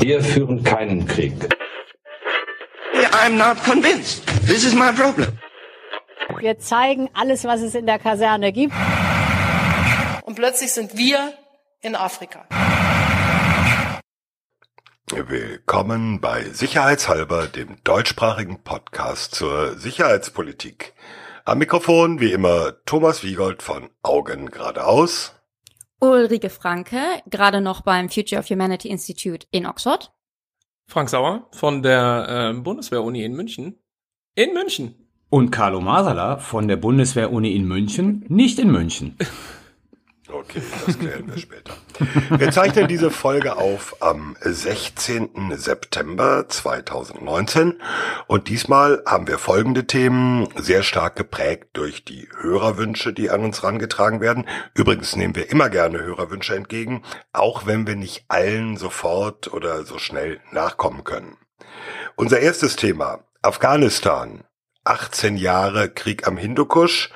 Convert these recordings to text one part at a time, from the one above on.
Wir führen keinen Krieg. I'm not convinced. This is my problem. Wir zeigen alles, was es in der Kaserne gibt. Und plötzlich sind wir in Afrika. Willkommen bei Sicherheitshalber, dem deutschsprachigen Podcast zur Sicherheitspolitik. Am Mikrofon wie immer Thomas Wiegold von Augen geradeaus. Ulrike Franke, gerade noch beim Future of Humanity Institute in Oxford. Frank Sauer von der äh, Bundeswehr-Uni in München. In München. Und Carlo Masala von der Bundeswehr-Uni in München, nicht in München. Okay, das klären wir später. Wir zeichnen diese Folge auf am 16. September 2019 und diesmal haben wir folgende Themen sehr stark geprägt durch die Hörerwünsche, die an uns rangetragen werden. Übrigens nehmen wir immer gerne Hörerwünsche entgegen, auch wenn wir nicht allen sofort oder so schnell nachkommen können. Unser erstes Thema, Afghanistan. 18 Jahre Krieg am Hindukusch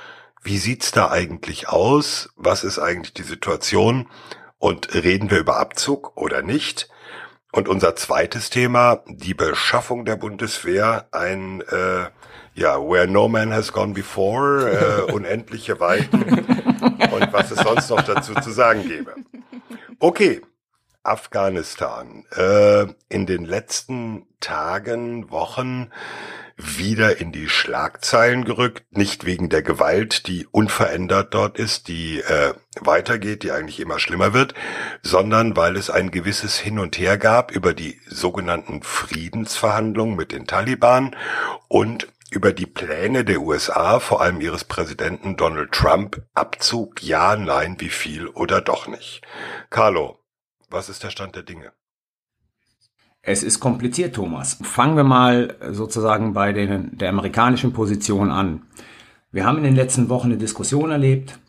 wie sieht's da eigentlich aus? Was ist eigentlich die Situation? Und reden wir über Abzug oder nicht? Und unser zweites Thema, die Beschaffung der Bundeswehr, ein äh, ja, where no man has gone before, äh, unendliche Weiten und was es sonst noch dazu zu sagen gäbe. Okay, Afghanistan. Äh, in den letzten Tagen, Wochen wieder in die Schlagzeilen gerückt, nicht wegen der Gewalt, die unverändert dort ist, die äh, weitergeht, die eigentlich immer schlimmer wird, sondern weil es ein gewisses Hin und Her gab über die sogenannten Friedensverhandlungen mit den Taliban und über die Pläne der USA, vor allem ihres Präsidenten Donald Trump, Abzug, ja, nein, wie viel oder doch nicht. Carlo, was ist der Stand der Dinge? Es ist kompliziert, Thomas. Fangen wir mal sozusagen bei den, der amerikanischen Position an. Wir haben in den letzten Wochen eine Diskussion erlebt,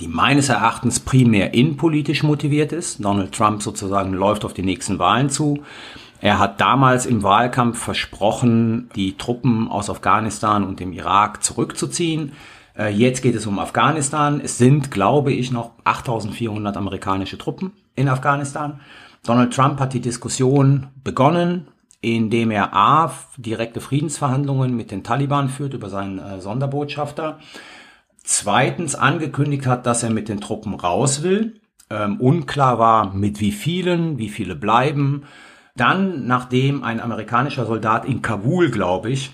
die meines Erachtens primär innenpolitisch motiviert ist. Donald Trump sozusagen läuft auf die nächsten Wahlen zu. Er hat damals im Wahlkampf versprochen, die Truppen aus Afghanistan und dem Irak zurückzuziehen. Äh, jetzt geht es um Afghanistan. Es sind, glaube ich, noch 8400 amerikanische Truppen in Afghanistan. Donald Trump hat die Diskussion begonnen, indem er A, direkte Friedensverhandlungen mit den Taliban führt über seinen äh, Sonderbotschafter. Zweitens angekündigt hat, dass er mit den Truppen raus will. Ähm, unklar war, mit wie vielen, wie viele bleiben. Dann, nachdem ein amerikanischer Soldat in Kabul, glaube ich,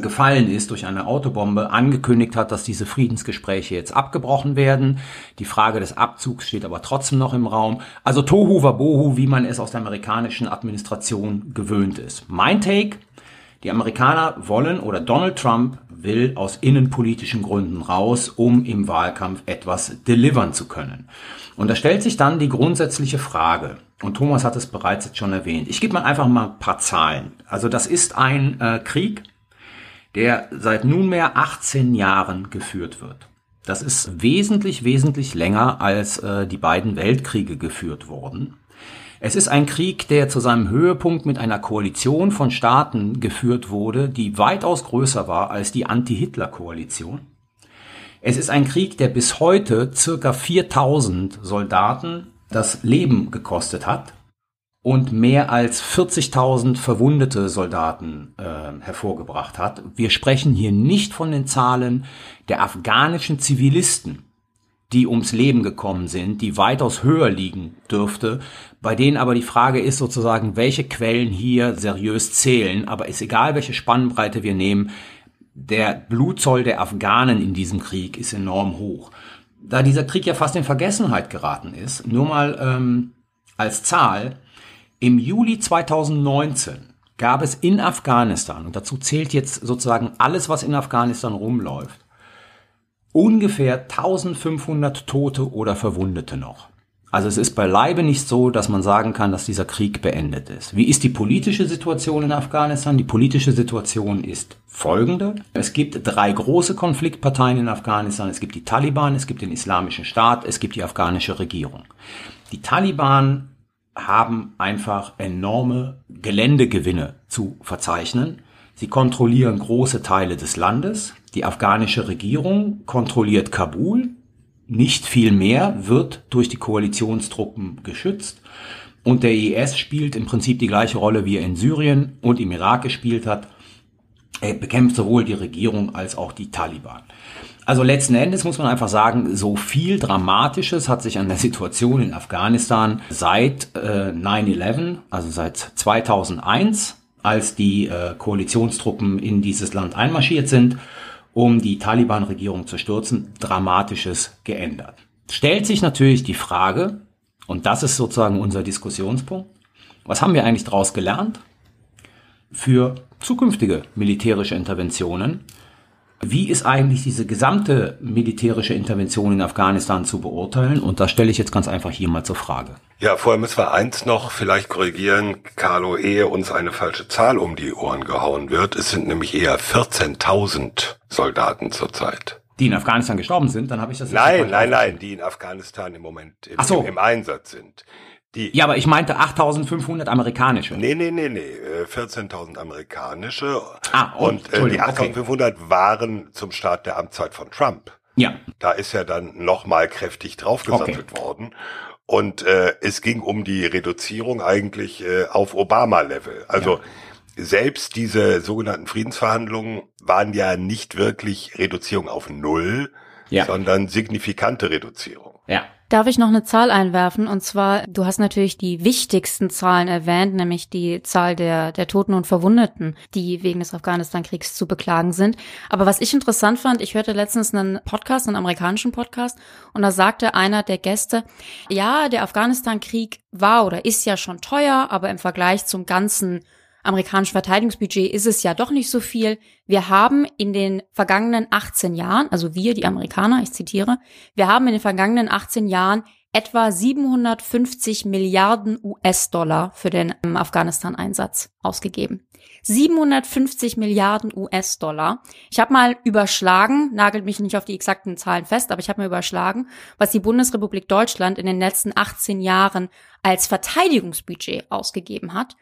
gefallen ist durch eine Autobombe, angekündigt hat, dass diese Friedensgespräche jetzt abgebrochen werden. Die Frage des Abzugs steht aber trotzdem noch im Raum. Also Tohu Wabohu, wie man es aus der amerikanischen Administration gewöhnt ist. Mein Take, die Amerikaner wollen oder Donald Trump will aus innenpolitischen Gründen raus, um im Wahlkampf etwas delivern zu können. Und da stellt sich dann die grundsätzliche Frage, und Thomas hat es bereits jetzt schon erwähnt, ich gebe mal einfach mal ein paar Zahlen. Also das ist ein äh, Krieg, der seit nunmehr 18 Jahren geführt wird. Das ist wesentlich, wesentlich länger als äh, die beiden Weltkriege geführt wurden. Es ist ein Krieg, der zu seinem Höhepunkt mit einer Koalition von Staaten geführt wurde, die weitaus größer war als die Anti-Hitler-Koalition. Es ist ein Krieg, der bis heute circa 4000 Soldaten das Leben gekostet hat und mehr als 40.000 verwundete Soldaten äh, hervorgebracht hat. Wir sprechen hier nicht von den Zahlen der afghanischen Zivilisten, die ums Leben gekommen sind, die weitaus höher liegen dürfte, bei denen aber die Frage ist sozusagen, welche Quellen hier seriös zählen, aber ist egal, welche Spannbreite wir nehmen, der Blutzoll der Afghanen in diesem Krieg ist enorm hoch. Da dieser Krieg ja fast in Vergessenheit geraten ist, nur mal ähm, als Zahl, im Juli 2019 gab es in Afghanistan, und dazu zählt jetzt sozusagen alles, was in Afghanistan rumläuft, ungefähr 1500 Tote oder Verwundete noch. Also es ist beileibe nicht so, dass man sagen kann, dass dieser Krieg beendet ist. Wie ist die politische Situation in Afghanistan? Die politische Situation ist folgende. Es gibt drei große Konfliktparteien in Afghanistan. Es gibt die Taliban, es gibt den Islamischen Staat, es gibt die afghanische Regierung. Die Taliban haben einfach enorme Geländegewinne zu verzeichnen. Sie kontrollieren große Teile des Landes. Die afghanische Regierung kontrolliert Kabul. Nicht viel mehr wird durch die Koalitionstruppen geschützt. Und der IS spielt im Prinzip die gleiche Rolle, wie er in Syrien und im Irak gespielt hat. Er bekämpft sowohl die Regierung als auch die Taliban. Also letzten Endes muss man einfach sagen, so viel Dramatisches hat sich an der Situation in Afghanistan seit äh, 9-11, also seit 2001, als die äh, Koalitionstruppen in dieses Land einmarschiert sind, um die Taliban-Regierung zu stürzen, Dramatisches geändert. Stellt sich natürlich die Frage, und das ist sozusagen unser Diskussionspunkt, was haben wir eigentlich daraus gelernt für zukünftige militärische Interventionen? Wie ist eigentlich diese gesamte militärische Intervention in Afghanistan zu beurteilen? Und das stelle ich jetzt ganz einfach hier mal zur Frage. Ja, vorher müssen wir eins noch vielleicht korrigieren, Carlo, ehe uns eine falsche Zahl um die Ohren gehauen wird. Es sind nämlich eher 14.000 Soldaten zurzeit. Die in Afghanistan gestorben sind, dann habe ich das Nein, nein, nein, die in Afghanistan im Moment im, so. im, im Einsatz sind. Die, ja, aber ich meinte 8.500 amerikanische. Nee, nee, nee, nee, 14.000 amerikanische. Ah, oh, und äh, die 8.500 okay. waren zum Start der Amtszeit von Trump. Ja. Da ist ja dann nochmal kräftig draufgesattelt okay. worden. Und äh, es ging um die Reduzierung eigentlich äh, auf Obama-Level. Also ja selbst diese sogenannten Friedensverhandlungen waren ja nicht wirklich Reduzierung auf Null, ja. sondern signifikante Reduzierung. Ja. Darf ich noch eine Zahl einwerfen? Und zwar, du hast natürlich die wichtigsten Zahlen erwähnt, nämlich die Zahl der, der Toten und Verwundeten, die wegen des Afghanistan-Kriegs zu beklagen sind. Aber was ich interessant fand, ich hörte letztens einen Podcast, einen amerikanischen Podcast, und da sagte einer der Gäste, ja, der Afghanistan-Krieg war oder ist ja schon teuer, aber im Vergleich zum ganzen amerikanischen Verteidigungsbudget ist es ja doch nicht so viel. Wir haben in den vergangenen 18 Jahren, also wir, die Amerikaner, ich zitiere, wir haben in den vergangenen 18 Jahren etwa 750 Milliarden US-Dollar für den ähm, Afghanistan-Einsatz ausgegeben. 750 Milliarden US-Dollar. Ich habe mal überschlagen, nagelt mich nicht auf die exakten Zahlen fest, aber ich habe mir überschlagen, was die Bundesrepublik Deutschland in den letzten 18 Jahren als Verteidigungsbudget ausgegeben hat.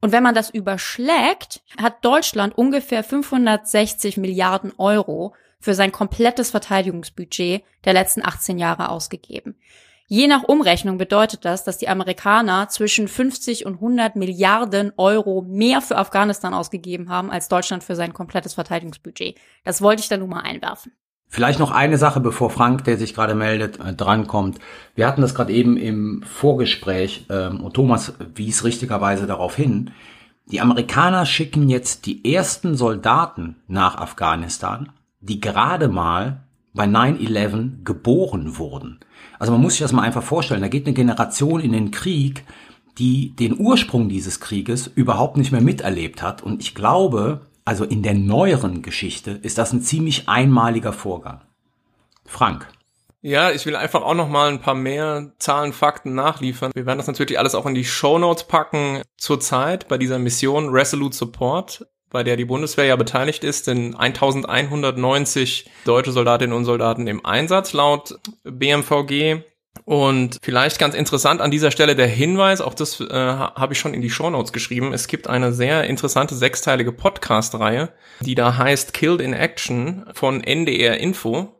Und wenn man das überschlägt, hat Deutschland ungefähr 560 Milliarden Euro für sein komplettes Verteidigungsbudget der letzten 18 Jahre ausgegeben. Je nach Umrechnung bedeutet das, dass die Amerikaner zwischen 50 und 100 Milliarden Euro mehr für Afghanistan ausgegeben haben als Deutschland für sein komplettes Verteidigungsbudget. Das wollte ich da nur mal einwerfen. Vielleicht noch eine Sache, bevor Frank, der sich gerade meldet, äh, drankommt. Wir hatten das gerade eben im Vorgespräch ähm, und Thomas wies richtigerweise darauf hin. Die Amerikaner schicken jetzt die ersten Soldaten nach Afghanistan, die gerade mal bei 9-11 geboren wurden. Also man muss sich das mal einfach vorstellen. Da geht eine Generation in den Krieg, die den Ursprung dieses Krieges überhaupt nicht mehr miterlebt hat. Und ich glaube, also in der neueren Geschichte, ist das ein ziemlich einmaliger Vorgang. Frank. Ja, ich will einfach auch noch mal ein paar mehr Zahlen, Fakten nachliefern. Wir werden das natürlich alles auch in die Show Notes packen. Zurzeit bei dieser Mission Resolute Support, bei der die Bundeswehr ja beteiligt ist, sind 1190 deutsche Soldatinnen und Soldaten im Einsatz laut BMVG. Und vielleicht ganz interessant an dieser Stelle der Hinweis, auch das äh, habe ich schon in die Shownotes geschrieben. Es gibt eine sehr interessante sechsteilige Podcast-Reihe, die da heißt Killed in Action von NDR Info.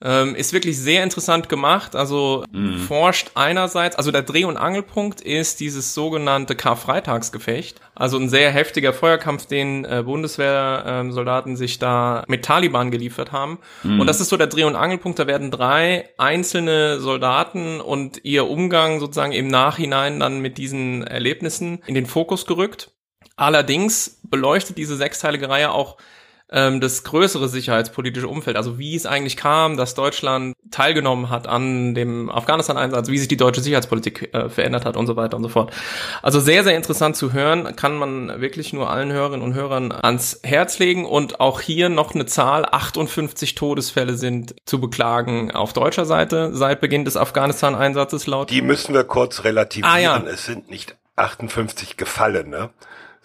Ähm, ist wirklich sehr interessant gemacht. Also mhm. forscht einerseits, also der Dreh- und Angelpunkt ist dieses sogenannte Karfreitagsgefecht. Also ein sehr heftiger Feuerkampf, den äh, Bundeswehrsoldaten sich da mit Taliban geliefert haben. Mhm. Und das ist so der Dreh- und Angelpunkt. Da werden drei einzelne Soldaten und ihr Umgang sozusagen im Nachhinein dann mit diesen Erlebnissen in den Fokus gerückt. Allerdings beleuchtet diese sechsteilige Reihe auch ähm, das größere sicherheitspolitische Umfeld, also wie es eigentlich kam, dass Deutschland teilgenommen hat an dem Afghanistan-Einsatz, wie sich die deutsche Sicherheitspolitik äh, verändert hat und so weiter und so fort. Also sehr, sehr interessant zu hören, kann man wirklich nur allen Hörerinnen und Hörern ans Herz legen und auch hier noch eine Zahl, 58 Todesfälle sind zu beklagen auf deutscher Seite seit Beginn des Afghanistan-Einsatzes laut. Die müssen wir kurz relativieren. Ah, ja. Es sind nicht 58 Gefallene,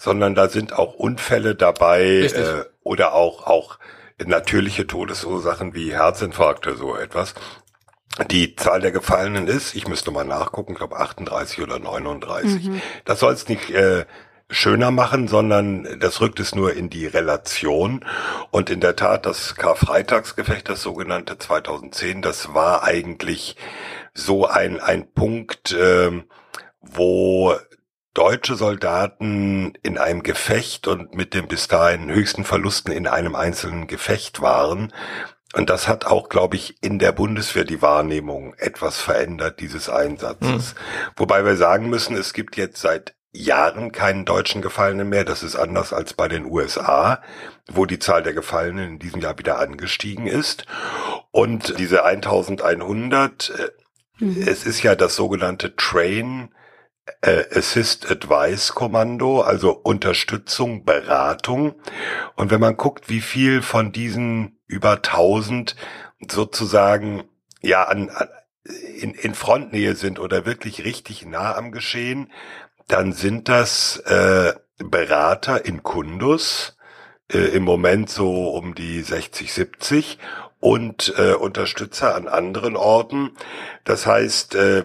sondern da sind auch Unfälle dabei äh, oder auch auch natürliche Todesursachen wie Herzinfarkte so etwas. Die Zahl der Gefallenen ist, ich müsste mal nachgucken, ich glaube 38 oder 39. Mhm. Das soll es nicht äh, schöner machen, sondern das rückt es nur in die Relation. Und in der Tat, das Karfreitagsgefecht, das sogenannte 2010, das war eigentlich so ein, ein Punkt, äh, wo deutsche Soldaten in einem Gefecht und mit den bis dahin höchsten Verlusten in einem einzelnen Gefecht waren. Und das hat auch, glaube ich, in der Bundeswehr die Wahrnehmung etwas verändert, dieses Einsatzes. Mhm. Wobei wir sagen müssen, es gibt jetzt seit Jahren keinen deutschen Gefallenen mehr. Das ist anders als bei den USA, wo die Zahl der Gefallenen in diesem Jahr wieder angestiegen ist. Und diese 1100, äh, mhm. es ist ja das sogenannte Train äh, Assist Advice Kommando, also Unterstützung, Beratung. Und wenn man guckt, wie viel von diesen über 1000 sozusagen ja an, an in, in Frontnähe sind oder wirklich richtig nah am Geschehen, dann sind das äh, Berater in Kundus, äh, im Moment so um die 60, 70 und äh, Unterstützer an anderen Orten. Das heißt, äh,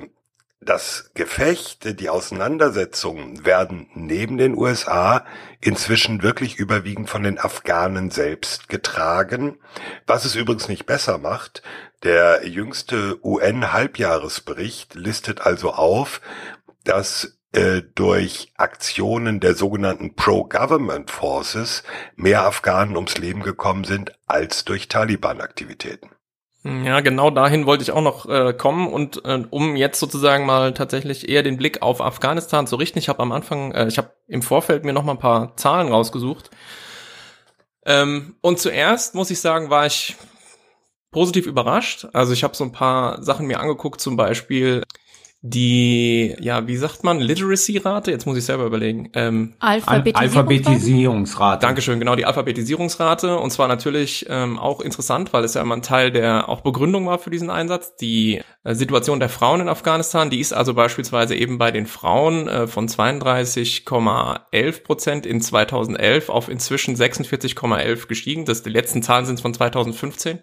das Gefecht, die Auseinandersetzungen werden neben den USA inzwischen wirklich überwiegend von den Afghanen selbst getragen, was es übrigens nicht besser macht. Der jüngste UN-Halbjahresbericht listet also auf, dass äh, durch Aktionen der sogenannten Pro-Government Forces mehr Afghanen ums Leben gekommen sind als durch Taliban-Aktivitäten. Ja, genau dahin wollte ich auch noch äh, kommen und äh, um jetzt sozusagen mal tatsächlich eher den Blick auf Afghanistan zu richten. Ich habe am Anfang, äh, ich habe im Vorfeld mir noch mal ein paar Zahlen rausgesucht. Ähm, und zuerst muss ich sagen, war ich positiv überrascht. Also ich habe so ein paar Sachen mir angeguckt, zum Beispiel die, ja, wie sagt man, Literacy-Rate? Jetzt muss ich selber überlegen. Ähm, Alphabetisierungsrate. Dankeschön, genau, die Alphabetisierungsrate. Und zwar natürlich ähm, auch interessant, weil es ja immer ein Teil der auch Begründung war für diesen Einsatz. Die äh, Situation der Frauen in Afghanistan, die ist also beispielsweise eben bei den Frauen äh, von 32,11 Prozent in 2011 auf inzwischen 46,11 gestiegen. Das, die letzten Zahlen sind von 2015.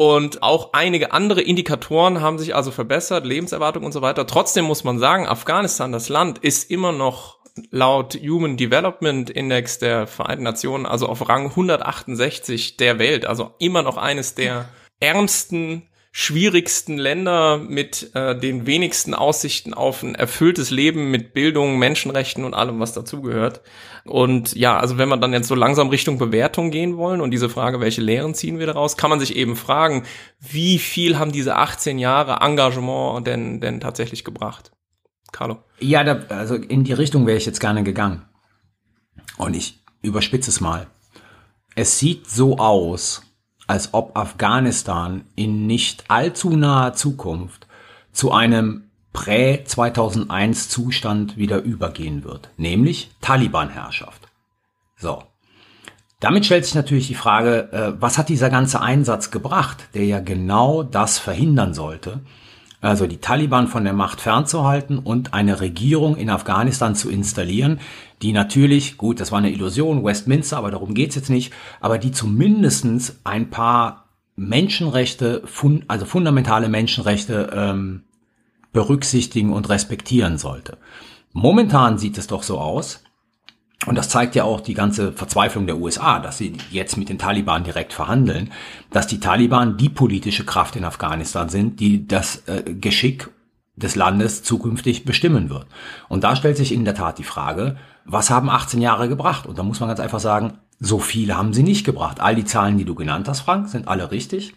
Und auch einige andere Indikatoren haben sich also verbessert, Lebenserwartung und so weiter. Trotzdem muss man sagen, Afghanistan, das Land, ist immer noch laut Human Development Index der Vereinten Nationen, also auf Rang 168 der Welt, also immer noch eines der ärmsten schwierigsten Länder mit äh, den wenigsten Aussichten auf ein erfülltes Leben mit Bildung, Menschenrechten und allem, was dazugehört. Und ja, also wenn wir dann jetzt so langsam Richtung Bewertung gehen wollen und diese Frage, welche Lehren ziehen wir daraus, kann man sich eben fragen, wie viel haben diese 18 Jahre Engagement denn, denn tatsächlich gebracht? Carlo? Ja, da, also in die Richtung wäre ich jetzt gerne gegangen. Und ich überspitze es mal. Es sieht so aus, als ob Afghanistan in nicht allzu naher Zukunft zu einem Prä-2001 Zustand wieder übergehen wird, nämlich Taliban-Herrschaft. So. Damit stellt sich natürlich die Frage, äh, was hat dieser ganze Einsatz gebracht, der ja genau das verhindern sollte, also die Taliban von der Macht fernzuhalten und eine Regierung in Afghanistan zu installieren, die natürlich, gut, das war eine Illusion, Westminster, aber darum geht's jetzt nicht, aber die zumindestens ein paar Menschenrechte, fun also fundamentale Menschenrechte ähm, berücksichtigen und respektieren sollte. Momentan sieht es doch so aus, und das zeigt ja auch die ganze Verzweiflung der USA, dass sie jetzt mit den Taliban direkt verhandeln, dass die Taliban die politische Kraft in Afghanistan sind, die das äh, Geschick des Landes zukünftig bestimmen wird. Und da stellt sich in der Tat die Frage, was haben 18 Jahre gebracht? Und da muss man ganz einfach sagen, so viele haben sie nicht gebracht. All die Zahlen, die du genannt hast, Frank, sind alle richtig,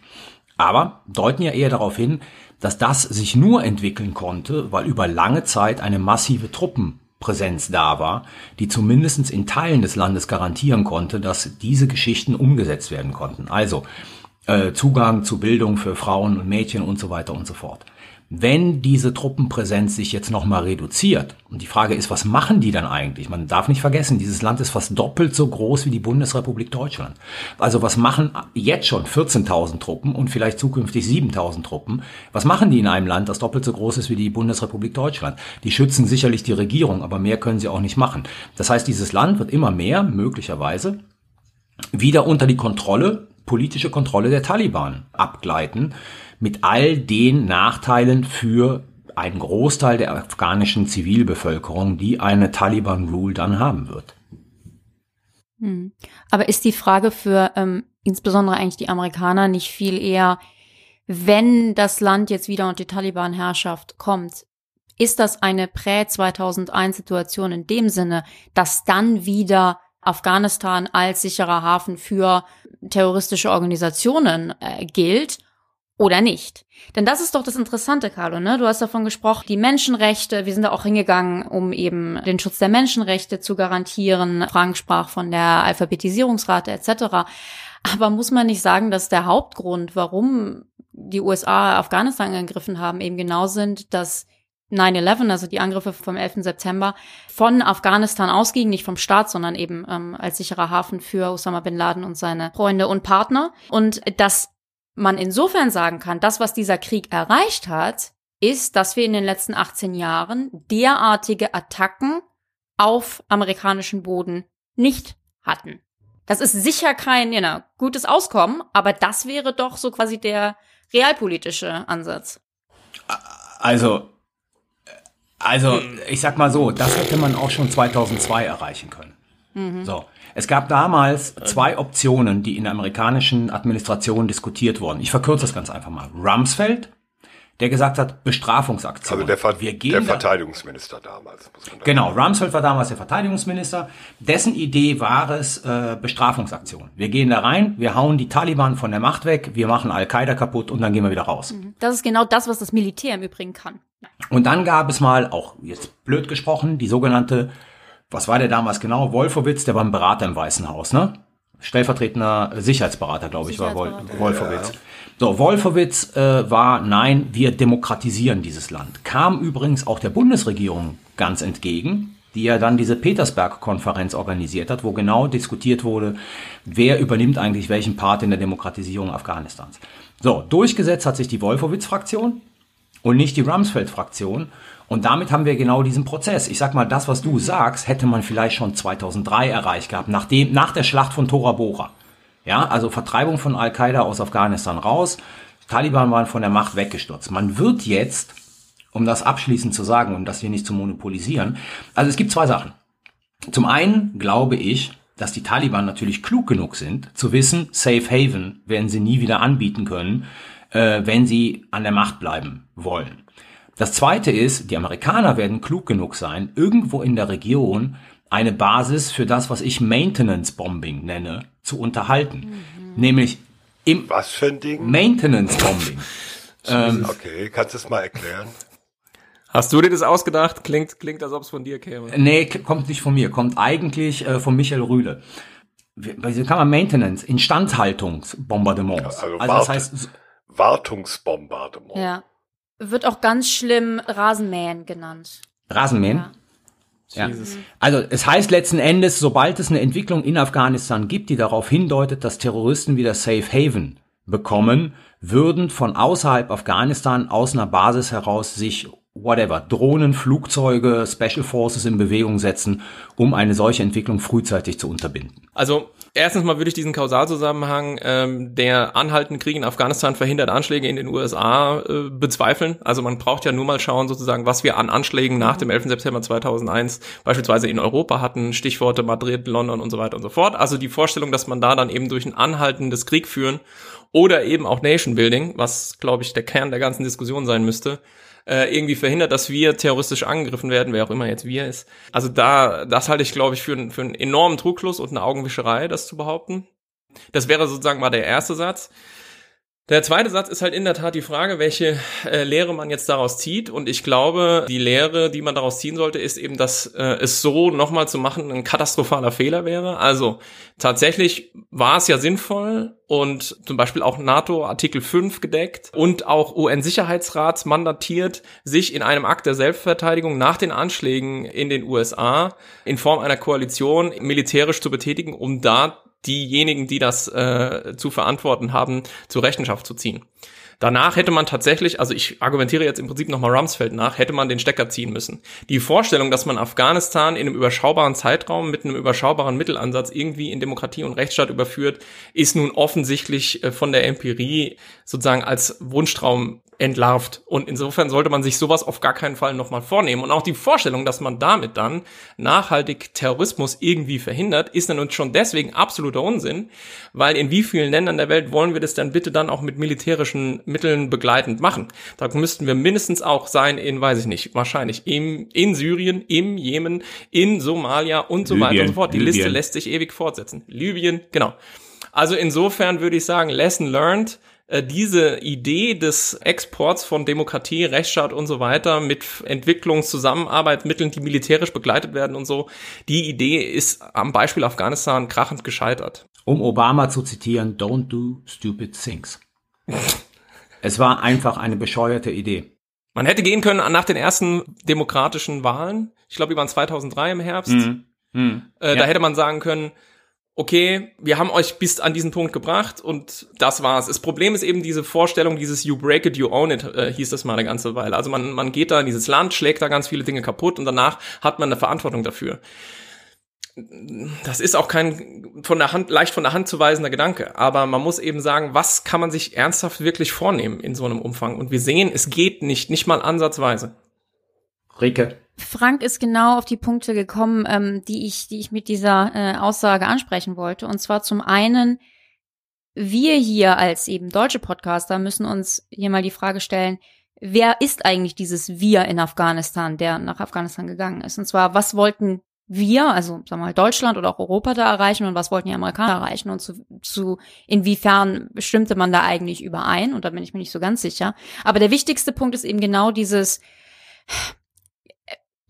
aber deuten ja eher darauf hin, dass das sich nur entwickeln konnte, weil über lange Zeit eine massive Truppen Präsenz da war, die zumindest in Teilen des Landes garantieren konnte, dass diese Geschichten umgesetzt werden konnten. Also äh, Zugang zu Bildung für Frauen und Mädchen und so weiter und so fort. Wenn diese Truppenpräsenz sich jetzt nochmal reduziert, und die Frage ist, was machen die dann eigentlich? Man darf nicht vergessen, dieses Land ist fast doppelt so groß wie die Bundesrepublik Deutschland. Also was machen jetzt schon 14.000 Truppen und vielleicht zukünftig 7.000 Truppen? Was machen die in einem Land, das doppelt so groß ist wie die Bundesrepublik Deutschland? Die schützen sicherlich die Regierung, aber mehr können sie auch nicht machen. Das heißt, dieses Land wird immer mehr, möglicherweise, wieder unter die Kontrolle, politische Kontrolle der Taliban abgleiten mit all den Nachteilen für einen Großteil der afghanischen Zivilbevölkerung, die eine Taliban-Rule dann haben wird. Hm. Aber ist die Frage für ähm, insbesondere eigentlich die Amerikaner nicht viel eher, wenn das Land jetzt wieder unter die Taliban-Herrschaft kommt, ist das eine Prä-2001-Situation in dem Sinne, dass dann wieder Afghanistan als sicherer Hafen für terroristische Organisationen äh, gilt oder nicht. Denn das ist doch das Interessante, Carlo, ne? Du hast davon gesprochen, die Menschenrechte, wir sind da auch hingegangen, um eben den Schutz der Menschenrechte zu garantieren. Frank sprach von der Alphabetisierungsrate etc. Aber muss man nicht sagen, dass der Hauptgrund, warum die USA Afghanistan angegriffen haben, eben genau sind, dass 9-11, also die Angriffe vom 11. September, von Afghanistan ausgingen, nicht vom Staat, sondern eben ähm, als sicherer Hafen für Osama bin Laden und seine Freunde und Partner. Und dass man insofern sagen kann, das, was dieser Krieg erreicht hat, ist, dass wir in den letzten 18 Jahren derartige Attacken auf amerikanischen Boden nicht hatten. Das ist sicher kein you know, gutes Auskommen, aber das wäre doch so quasi der realpolitische Ansatz. Also, also ich sag mal so, das hätte man auch schon 2002 erreichen können. Mhm. So. Es gab damals zwei Optionen, die in der amerikanischen Administration diskutiert wurden. Ich verkürze das ganz einfach mal. Rumsfeld, der gesagt hat, Bestrafungsaktion. Also der, Ver der Verteidigungsminister damals. genau, Rumsfeld war damals der Verteidigungsminister. Dessen Idee war es, äh, Bestrafungsaktion. Wir gehen da rein, wir hauen die Taliban von der Macht weg, wir machen Al-Qaida kaputt und dann gehen wir wieder raus. Mhm. Das ist genau das, was das Militär im Übrigen kann. Und dann gab es mal, auch jetzt blöd gesprochen, die sogenannte was war der damals genau? Wolfowitz, der war ein Berater im Weißen Haus, ne? Stellvertretender Sicherheitsberater, glaube ich, war Wol Wolfowitz. Ja. So, Wolfowitz äh, war, nein, wir demokratisieren dieses Land. Kam übrigens auch der Bundesregierung ganz entgegen, die ja dann diese Petersberg-Konferenz organisiert hat, wo genau diskutiert wurde, wer übernimmt eigentlich welchen Part in der Demokratisierung Afghanistans. So, durchgesetzt hat sich die Wolfowitz-Fraktion und nicht die Rumsfeld-Fraktion. Und damit haben wir genau diesen Prozess. Ich sag mal, das, was du sagst, hätte man vielleicht schon 2003 erreicht gehabt, nachdem, nach der Schlacht von Tora Bora. Ja, also Vertreibung von Al-Qaida aus Afghanistan raus. Taliban waren von der Macht weggestürzt. Man wird jetzt, um das abschließend zu sagen und das hier nicht zu monopolisieren, also es gibt zwei Sachen. Zum einen glaube ich, dass die Taliban natürlich klug genug sind, zu wissen, Safe Haven werden sie nie wieder anbieten können, äh, wenn sie an der Macht bleiben wollen. Das zweite ist, die Amerikaner werden klug genug sein, irgendwo in der Region eine Basis für das, was ich Maintenance Bombing nenne, zu unterhalten. Mhm. Nämlich im Was für ein Ding? Maintenance Bombing. ähm, okay, kannst du es mal erklären? Hast du dir das ausgedacht? Klingt, klingt, als ob es von dir käme. Nee, kommt nicht von mir, kommt eigentlich äh, von Michael Rühle. Wie kann man Maintenance, Instandhaltungsbombardements. Also, also das heißt Wartungsbombardement. Ja. Wird auch ganz schlimm Rasenmähen genannt. Rasenmähen? Ja. Ja. Also es heißt letzten Endes, sobald es eine Entwicklung in Afghanistan gibt, die darauf hindeutet, dass Terroristen wieder Safe Haven bekommen, würden von außerhalb Afghanistan aus einer Basis heraus sich whatever, Drohnen, Flugzeuge, Special Forces in Bewegung setzen, um eine solche Entwicklung frühzeitig zu unterbinden. Also erstens mal würde ich diesen Kausalzusammenhang, ähm, der anhaltende Krieg in Afghanistan verhindert Anschläge in den USA äh, bezweifeln. Also man braucht ja nur mal schauen, sozusagen, was wir an Anschlägen nach dem 11. September 2001 beispielsweise in Europa hatten, Stichworte Madrid, London und so weiter und so fort. Also die Vorstellung, dass man da dann eben durch ein anhaltendes Krieg führen oder eben auch Nation Building, was glaube ich der Kern der ganzen Diskussion sein müsste, äh, irgendwie verhindert, dass wir terroristisch angegriffen werden, wer auch immer jetzt wir ist. Also da, das halte ich, glaube ich, für, für einen enormen Trugschluss und eine Augenwischerei, das zu behaupten. Das wäre sozusagen mal der erste Satz. Der zweite Satz ist halt in der Tat die Frage, welche äh, Lehre man jetzt daraus zieht. Und ich glaube, die Lehre, die man daraus ziehen sollte, ist eben, dass äh, es so nochmal zu machen ein katastrophaler Fehler wäre. Also tatsächlich war es ja sinnvoll und zum Beispiel auch NATO Artikel 5 gedeckt und auch UN-Sicherheitsrats mandatiert, sich in einem Akt der Selbstverteidigung nach den Anschlägen in den USA in Form einer Koalition militärisch zu betätigen, um da diejenigen, die das äh, zu verantworten haben, zur Rechenschaft zu ziehen. Danach hätte man tatsächlich, also ich argumentiere jetzt im Prinzip nochmal Rumsfeld nach, hätte man den Stecker ziehen müssen. Die Vorstellung, dass man Afghanistan in einem überschaubaren Zeitraum mit einem überschaubaren Mittelansatz irgendwie in Demokratie und Rechtsstaat überführt, ist nun offensichtlich äh, von der Empirie sozusagen als Wunschtraum entlarvt. Und insofern sollte man sich sowas auf gar keinen Fall nochmal vornehmen. Und auch die Vorstellung, dass man damit dann nachhaltig Terrorismus irgendwie verhindert, ist dann uns schon deswegen absoluter Unsinn, weil in wie vielen Ländern der Welt wollen wir das dann bitte dann auch mit militärischen Mitteln begleitend machen? Da müssten wir mindestens auch sein in, weiß ich nicht, wahrscheinlich im, in Syrien, im Jemen, in Somalia und so Libyen, weiter und so fort. Die Libyen. Liste lässt sich ewig fortsetzen. Libyen, genau. Also insofern würde ich sagen, Lesson learned, diese Idee des Exports von Demokratie, Rechtsstaat und so weiter mit Entwicklungszusammenarbeitsmitteln, die militärisch begleitet werden und so, die Idee ist am Beispiel Afghanistan krachend gescheitert. Um Obama zu zitieren, don't do stupid things. es war einfach eine bescheuerte Idee. Man hätte gehen können nach den ersten demokratischen Wahlen. Ich glaube, die waren 2003 im Herbst. Mhm. Mhm. Äh, ja. Da hätte man sagen können, okay, wir haben euch bis an diesen Punkt gebracht und das war's. Das Problem ist eben diese Vorstellung, dieses You break it, you own it, äh, hieß das mal eine ganze Weile. Also man, man geht da in dieses Land, schlägt da ganz viele Dinge kaputt und danach hat man eine Verantwortung dafür. Das ist auch kein von der Hand, leicht von der Hand zu weisender Gedanke, aber man muss eben sagen, was kann man sich ernsthaft wirklich vornehmen in so einem Umfang? Und wir sehen, es geht nicht, nicht mal ansatzweise. Rike. Frank ist genau auf die Punkte gekommen, ähm, die ich, die ich mit dieser äh, Aussage ansprechen wollte. Und zwar zum einen, wir hier als eben deutsche Podcaster müssen uns hier mal die Frage stellen, wer ist eigentlich dieses Wir in Afghanistan, der nach Afghanistan gegangen ist? Und zwar, was wollten wir, also sagen wir mal Deutschland oder auch Europa da erreichen und was wollten die Amerikaner erreichen und zu, zu inwiefern bestimmte man da eigentlich überein? Und da bin ich mir nicht so ganz sicher. Aber der wichtigste Punkt ist eben genau dieses,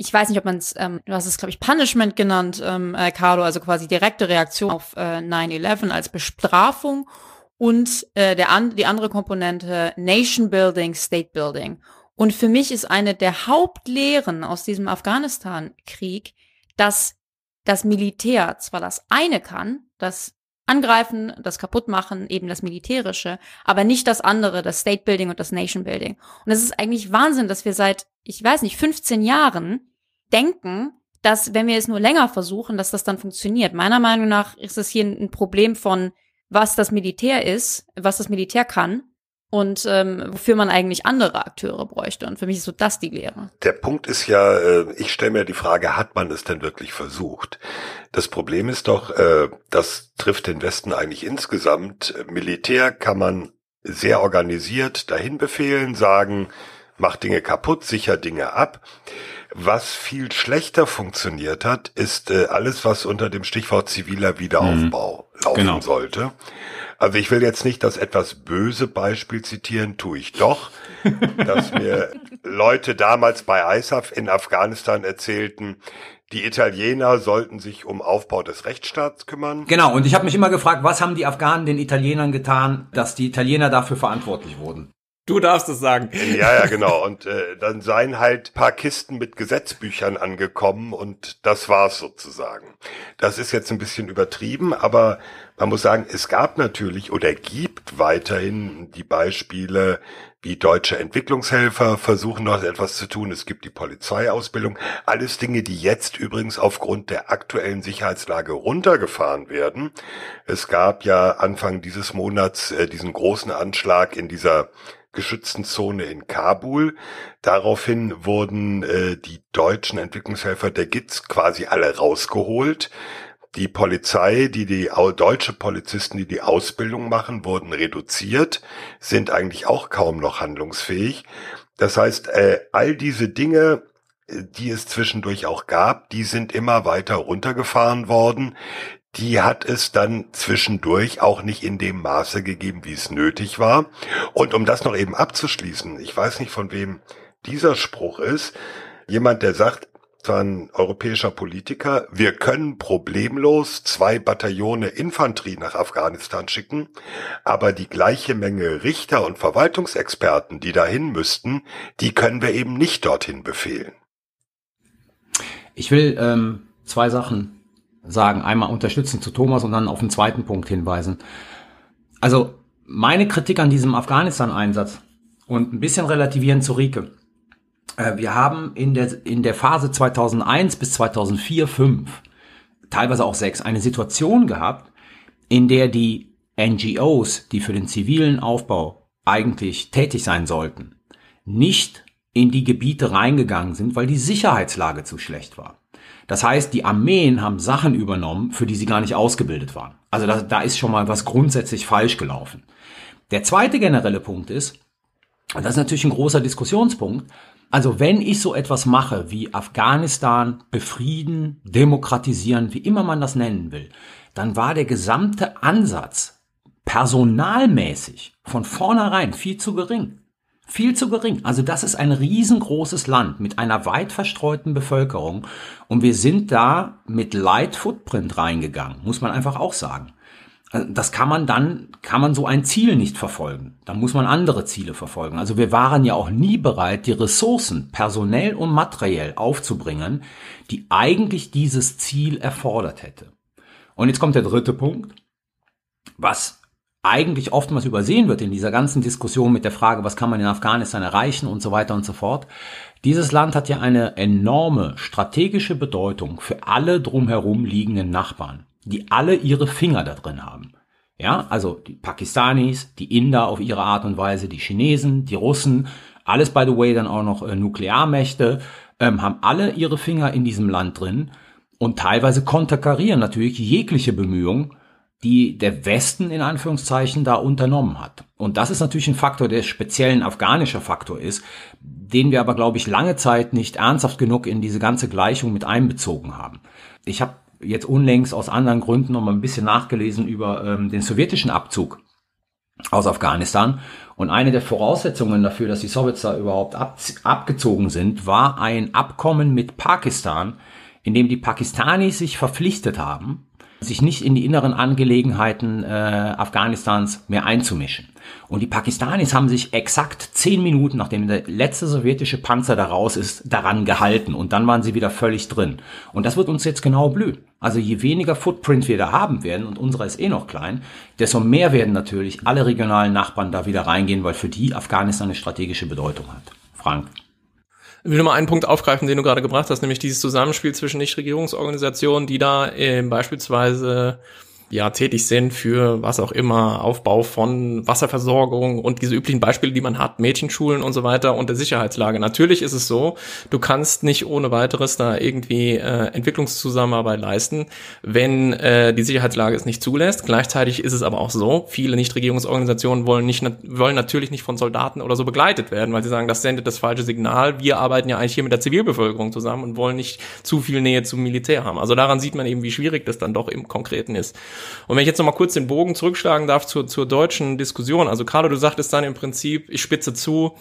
ich weiß nicht, ob man es, ähm, du hast es, glaube ich, Punishment genannt, ähm, äh, Carlo, also quasi direkte Reaktion auf äh, 9-11 als Bestrafung und äh, der an, die andere Komponente Nation Building, State Building. Und für mich ist eine der Hauptlehren aus diesem Afghanistan-Krieg, dass das Militär zwar das eine kann, das Angreifen, das Kaputtmachen, eben das Militärische, aber nicht das andere, das State Building und das Nation Building. Und es ist eigentlich Wahnsinn, dass wir seit, ich weiß nicht, 15 Jahren denken, dass wenn wir es nur länger versuchen, dass das dann funktioniert. Meiner Meinung nach ist es hier ein Problem von, was das Militär ist, was das Militär kann und ähm, wofür man eigentlich andere Akteure bräuchte. Und für mich ist so das die Lehre. Der Punkt ist ja, äh, ich stelle mir die Frage, hat man es denn wirklich versucht? Das Problem ist doch, äh, das trifft den Westen eigentlich insgesamt. Militär kann man sehr organisiert dahin befehlen, sagen, mach Dinge kaputt, sicher Dinge ab. Was viel schlechter funktioniert hat, ist äh, alles, was unter dem Stichwort ziviler Wiederaufbau mhm. laufen genau. sollte. Also ich will jetzt nicht das etwas böse Beispiel zitieren, tue ich doch, dass mir Leute damals bei ISAF in Afghanistan erzählten, die Italiener sollten sich um Aufbau des Rechtsstaats kümmern. Genau, und ich habe mich immer gefragt, was haben die Afghanen den Italienern getan, dass die Italiener dafür verantwortlich wurden? Du darfst es sagen. Ja, ja, genau. Und äh, dann seien halt paar Kisten mit Gesetzbüchern angekommen und das war's sozusagen. Das ist jetzt ein bisschen übertrieben, aber man muss sagen, es gab natürlich oder gibt weiterhin die Beispiele, wie deutsche Entwicklungshelfer versuchen noch etwas zu tun. Es gibt die Polizeiausbildung. Alles Dinge, die jetzt übrigens aufgrund der aktuellen Sicherheitslage runtergefahren werden. Es gab ja Anfang dieses Monats äh, diesen großen Anschlag in dieser geschützten Zone in Kabul. Daraufhin wurden äh, die deutschen Entwicklungshelfer der GITS quasi alle rausgeholt. Die Polizei, die die deutsche Polizisten, die die Ausbildung machen, wurden reduziert, sind eigentlich auch kaum noch handlungsfähig. Das heißt, äh, all diese Dinge, äh, die es zwischendurch auch gab, die sind immer weiter runtergefahren worden die hat es dann zwischendurch auch nicht in dem Maße gegeben, wie es nötig war. Und um das noch eben abzuschließen, ich weiß nicht, von wem dieser Spruch ist, jemand, der sagt, zwar ein europäischer Politiker, wir können problemlos zwei Bataillone Infanterie nach Afghanistan schicken, aber die gleiche Menge Richter und Verwaltungsexperten, die dahin müssten, die können wir eben nicht dorthin befehlen. Ich will ähm, zwei Sachen sagen. Einmal unterstützen zu Thomas und dann auf den zweiten Punkt hinweisen. Also Meine Kritik an diesem Afghanistan-Einsatz und ein bisschen relativieren zu Rike. Äh, wir haben in der, in der Phase 2001 bis 2004, 5, teilweise auch 6, eine Situation gehabt, in der die NGOs, die für den zivilen Aufbau eigentlich tätig sein sollten, nicht in die Gebiete reingegangen sind, weil die Sicherheitslage zu schlecht war. Das heißt, die Armeen haben Sachen übernommen, für die sie gar nicht ausgebildet waren. Also da, da ist schon mal was grundsätzlich falsch gelaufen. Der zweite generelle Punkt ist, und das ist natürlich ein großer Diskussionspunkt, also wenn ich so etwas mache wie Afghanistan befrieden, demokratisieren, wie immer man das nennen will, dann war der gesamte Ansatz personalmäßig von vornherein viel zu gering. Viel zu gering. Also das ist ein riesengroßes Land mit einer weit verstreuten Bevölkerung und wir sind da mit Light Footprint reingegangen, muss man einfach auch sagen. Also das kann man dann, kann man so ein Ziel nicht verfolgen. Dann muss man andere Ziele verfolgen. Also wir waren ja auch nie bereit, die Ressourcen personell und materiell aufzubringen, die eigentlich dieses Ziel erfordert hätte. Und jetzt kommt der dritte Punkt, was eigentlich oftmals übersehen wird in dieser ganzen Diskussion mit der Frage, was kann man in Afghanistan erreichen und so weiter und so fort. Dieses Land hat ja eine enorme strategische Bedeutung für alle drumherum liegenden Nachbarn, die alle ihre Finger da drin haben. Ja, also die Pakistanis, die Inder auf ihre Art und Weise, die Chinesen, die Russen, alles by the way dann auch noch äh, Nuklearmächte, ähm, haben alle ihre Finger in diesem Land drin und teilweise konterkarieren natürlich jegliche Bemühungen, die der Westen in Anführungszeichen da unternommen hat. Und das ist natürlich ein Faktor, der speziell ein afghanischer Faktor ist, den wir aber, glaube ich, lange Zeit nicht ernsthaft genug in diese ganze Gleichung mit einbezogen haben. Ich habe jetzt unlängst aus anderen Gründen noch mal ein bisschen nachgelesen über ähm, den sowjetischen Abzug aus Afghanistan. Und eine der Voraussetzungen dafür, dass die Sowjets da überhaupt ab, abgezogen sind, war ein Abkommen mit Pakistan, in dem die Pakistanis sich verpflichtet haben, sich nicht in die inneren Angelegenheiten äh, Afghanistans mehr einzumischen. Und die Pakistanis haben sich exakt zehn Minuten, nachdem der letzte sowjetische Panzer da raus ist, daran gehalten. Und dann waren sie wieder völlig drin. Und das wird uns jetzt genau blühen. Also je weniger Footprint wir da haben werden, und unserer ist eh noch klein, desto mehr werden natürlich alle regionalen Nachbarn da wieder reingehen, weil für die Afghanistan eine strategische Bedeutung hat. Frank. Ich will nochmal einen Punkt aufgreifen, den du gerade gebracht hast, nämlich dieses Zusammenspiel zwischen Nichtregierungsorganisationen, die da äh, beispielsweise ja tätig sind für was auch immer, Aufbau von Wasserversorgung und diese üblichen Beispiele, die man hat, Mädchenschulen und so weiter und der Sicherheitslage. Natürlich ist es so, du kannst nicht ohne weiteres da irgendwie äh, Entwicklungszusammenarbeit leisten, wenn äh, die Sicherheitslage es nicht zulässt. Gleichzeitig ist es aber auch so, viele Nichtregierungsorganisationen wollen nicht wollen natürlich nicht von Soldaten oder so begleitet werden, weil sie sagen, das sendet das falsche Signal. Wir arbeiten ja eigentlich hier mit der Zivilbevölkerung zusammen und wollen nicht zu viel Nähe zum Militär haben. Also daran sieht man eben, wie schwierig das dann doch im Konkreten ist. Und wenn ich jetzt noch mal kurz den Bogen zurückschlagen darf zur, zur deutschen Diskussion. Also Carlo, du sagtest dann im Prinzip, ich spitze zu,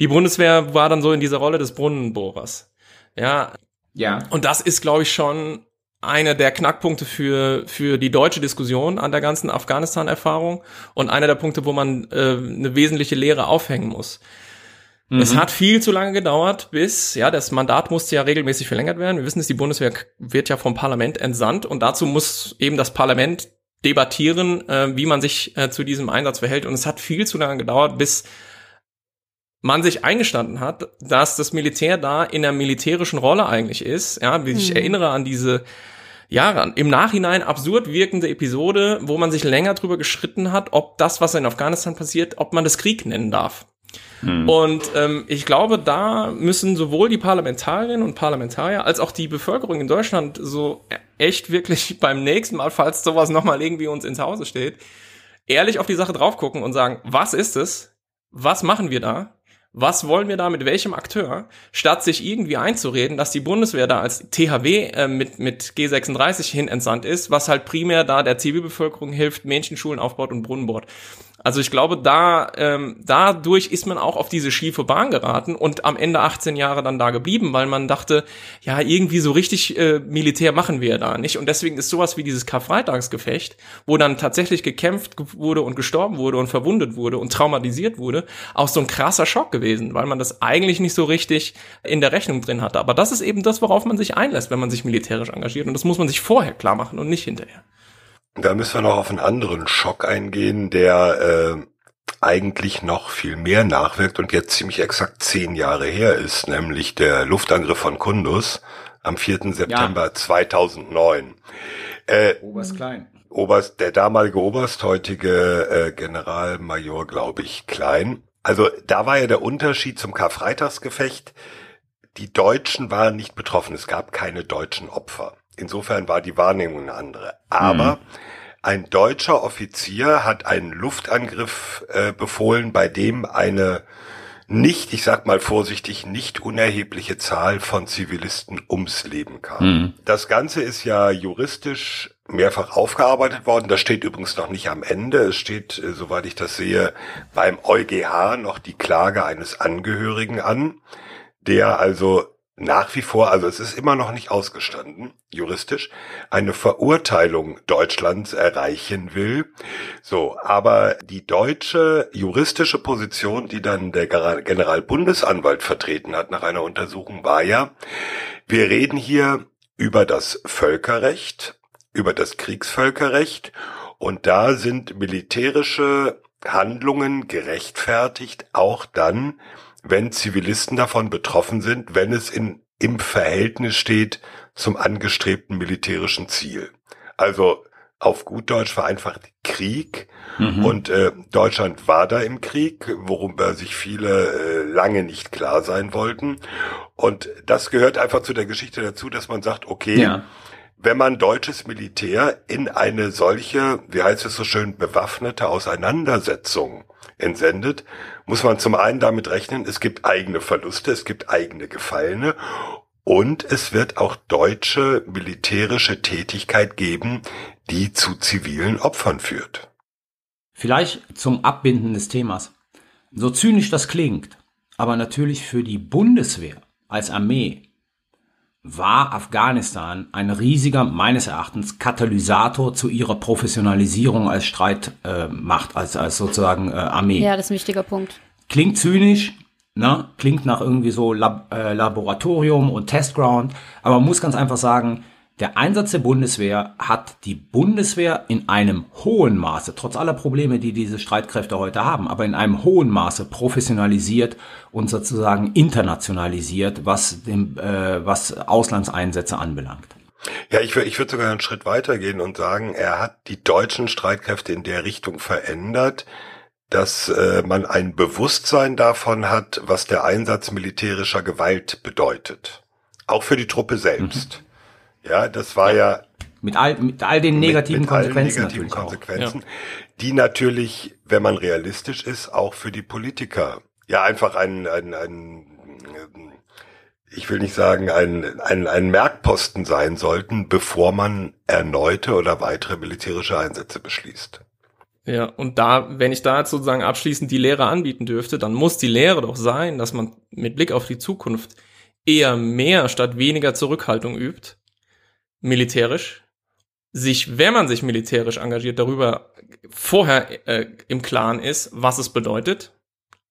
die Bundeswehr war dann so in dieser Rolle des Brunnenbohrers. Ja. Ja. Und das ist, glaube ich, schon einer der Knackpunkte für, für die deutsche Diskussion an der ganzen Afghanistan-Erfahrung und einer der Punkte, wo man äh, eine wesentliche Lehre aufhängen muss. Es mhm. hat viel zu lange gedauert, bis, ja, das Mandat musste ja regelmäßig verlängert werden. Wir wissen es, die Bundeswehr wird ja vom Parlament entsandt und dazu muss eben das Parlament debattieren, äh, wie man sich äh, zu diesem Einsatz verhält. Und es hat viel zu lange gedauert, bis man sich eingestanden hat, dass das Militär da in der militärischen Rolle eigentlich ist. Ja, wie ich mhm. erinnere an diese ja, im Nachhinein absurd wirkende Episode, wo man sich länger drüber geschritten hat, ob das, was in Afghanistan passiert, ob man das Krieg nennen darf. Hm. Und ähm, ich glaube, da müssen sowohl die Parlamentarierinnen und Parlamentarier als auch die Bevölkerung in Deutschland so echt wirklich beim nächsten Mal, falls sowas nochmal irgendwie uns ins Hause steht, ehrlich auf die Sache drauf gucken und sagen, was ist es? Was machen wir da? Was wollen wir da mit welchem Akteur? Statt sich irgendwie einzureden, dass die Bundeswehr da als THW äh, mit, mit G36 hin entsandt ist, was halt primär da der Zivilbevölkerung hilft, Mädchenschulen aufbaut und Brunnen bohrt. Also ich glaube, da ähm, dadurch ist man auch auf diese schiefe Bahn geraten und am Ende 18 Jahre dann da geblieben, weil man dachte, ja, irgendwie so richtig äh, Militär machen wir da nicht. Und deswegen ist sowas wie dieses Karfreitagsgefecht, wo dann tatsächlich gekämpft wurde und gestorben wurde und verwundet wurde und traumatisiert wurde, auch so ein krasser Schock gewesen, weil man das eigentlich nicht so richtig in der Rechnung drin hatte. Aber das ist eben das, worauf man sich einlässt, wenn man sich militärisch engagiert. Und das muss man sich vorher klar machen und nicht hinterher. Da müssen wir noch auf einen anderen Schock eingehen, der äh, eigentlich noch viel mehr nachwirkt und jetzt ziemlich exakt zehn Jahre her ist, nämlich der Luftangriff von Kundus am 4. September ja. 2009. Äh, Oberst Klein. Oberst, der damalige Oberst, heutige äh, Generalmajor, glaube ich, Klein. Also da war ja der Unterschied zum Karfreitagsgefecht. Die Deutschen waren nicht betroffen. Es gab keine deutschen Opfer. Insofern war die Wahrnehmung eine andere. Aber mhm. ein deutscher Offizier hat einen Luftangriff äh, befohlen, bei dem eine nicht, ich sag mal vorsichtig, nicht unerhebliche Zahl von Zivilisten ums Leben kam. Mhm. Das Ganze ist ja juristisch mehrfach aufgearbeitet worden. Das steht übrigens noch nicht am Ende. Es steht, äh, soweit ich das sehe, beim EuGH noch die Klage eines Angehörigen an, der also nach wie vor, also es ist immer noch nicht ausgestanden, juristisch, eine Verurteilung Deutschlands erreichen will. So, aber die deutsche juristische Position, die dann der Generalbundesanwalt vertreten hat nach einer Untersuchung, war ja, wir reden hier über das Völkerrecht, über das Kriegsvölkerrecht und da sind militärische Handlungen gerechtfertigt, auch dann, wenn Zivilisten davon betroffen sind, wenn es in, im Verhältnis steht zum angestrebten militärischen Ziel. Also auf gut Deutsch vereinfacht Krieg. Mhm. Und äh, Deutschland war da im Krieg, worüber sich viele äh, lange nicht klar sein wollten. Und das gehört einfach zu der Geschichte dazu, dass man sagt, okay, ja. Wenn man deutsches Militär in eine solche, wie heißt es so schön, bewaffnete Auseinandersetzung entsendet, muss man zum einen damit rechnen, es gibt eigene Verluste, es gibt eigene Gefallene und es wird auch deutsche militärische Tätigkeit geben, die zu zivilen Opfern führt. Vielleicht zum Abbinden des Themas. So zynisch das klingt, aber natürlich für die Bundeswehr als Armee war Afghanistan ein riesiger, meines Erachtens, Katalysator zu ihrer Professionalisierung als Streitmacht, äh, als, als sozusagen äh, Armee. Ja, das ist ein wichtiger Punkt. Klingt zynisch, ne? klingt nach irgendwie so Lab äh, Laboratorium und Testground, aber man muss ganz einfach sagen, der Einsatz der Bundeswehr hat die Bundeswehr in einem hohen Maße, trotz aller Probleme, die diese Streitkräfte heute haben, aber in einem hohen Maße professionalisiert und sozusagen internationalisiert, was, dem, äh, was Auslandseinsätze anbelangt. Ja, ich, würde ich würde sogar einen Schritt weitergehen und sagen, er hat die deutschen Streitkräfte in der Richtung verändert, dass äh, man ein Bewusstsein davon hat, was der Einsatz militärischer Gewalt bedeutet. Auch für die Truppe selbst. Mhm. Ja, das war ja, ja mit all, mit all den negativen mit, mit Konsequenzen, negativen Konsequenzen ja. die natürlich, wenn man realistisch ist, auch für die Politiker ja einfach ein, ein, ein ich will nicht sagen, ein, ein, ein Merkposten sein sollten, bevor man erneute oder weitere militärische Einsätze beschließt. Ja, und da, wenn ich da jetzt sozusagen abschließend die Lehre anbieten dürfte, dann muss die Lehre doch sein, dass man mit Blick auf die Zukunft eher mehr statt weniger Zurückhaltung übt militärisch, sich, wenn man sich militärisch engagiert, darüber vorher äh, im Klaren ist, was es bedeutet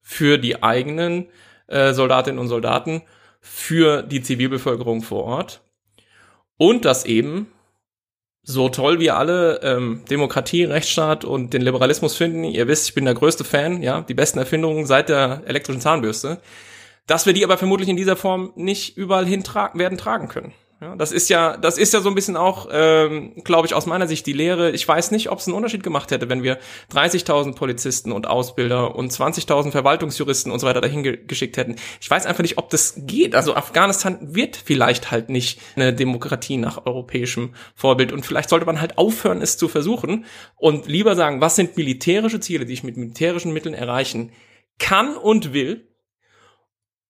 für die eigenen äh, Soldatinnen und Soldaten, für die Zivilbevölkerung vor Ort und dass eben so toll wir alle ähm, Demokratie, Rechtsstaat und den Liberalismus finden, ihr wisst, ich bin der größte Fan, ja, die besten Erfindungen seit der elektrischen Zahnbürste, dass wir die aber vermutlich in dieser Form nicht überall hin tra werden tragen können. Ja, das ist ja, das ist ja so ein bisschen auch, ähm, glaube ich, aus meiner Sicht die Lehre. Ich weiß nicht, ob es einen Unterschied gemacht hätte, wenn wir 30.000 Polizisten und Ausbilder und 20.000 Verwaltungsjuristen und so weiter dahin ge geschickt hätten. Ich weiß einfach nicht, ob das geht. Also Afghanistan wird vielleicht halt nicht eine Demokratie nach europäischem Vorbild und vielleicht sollte man halt aufhören, es zu versuchen und lieber sagen, was sind militärische Ziele, die ich mit militärischen Mitteln erreichen kann und will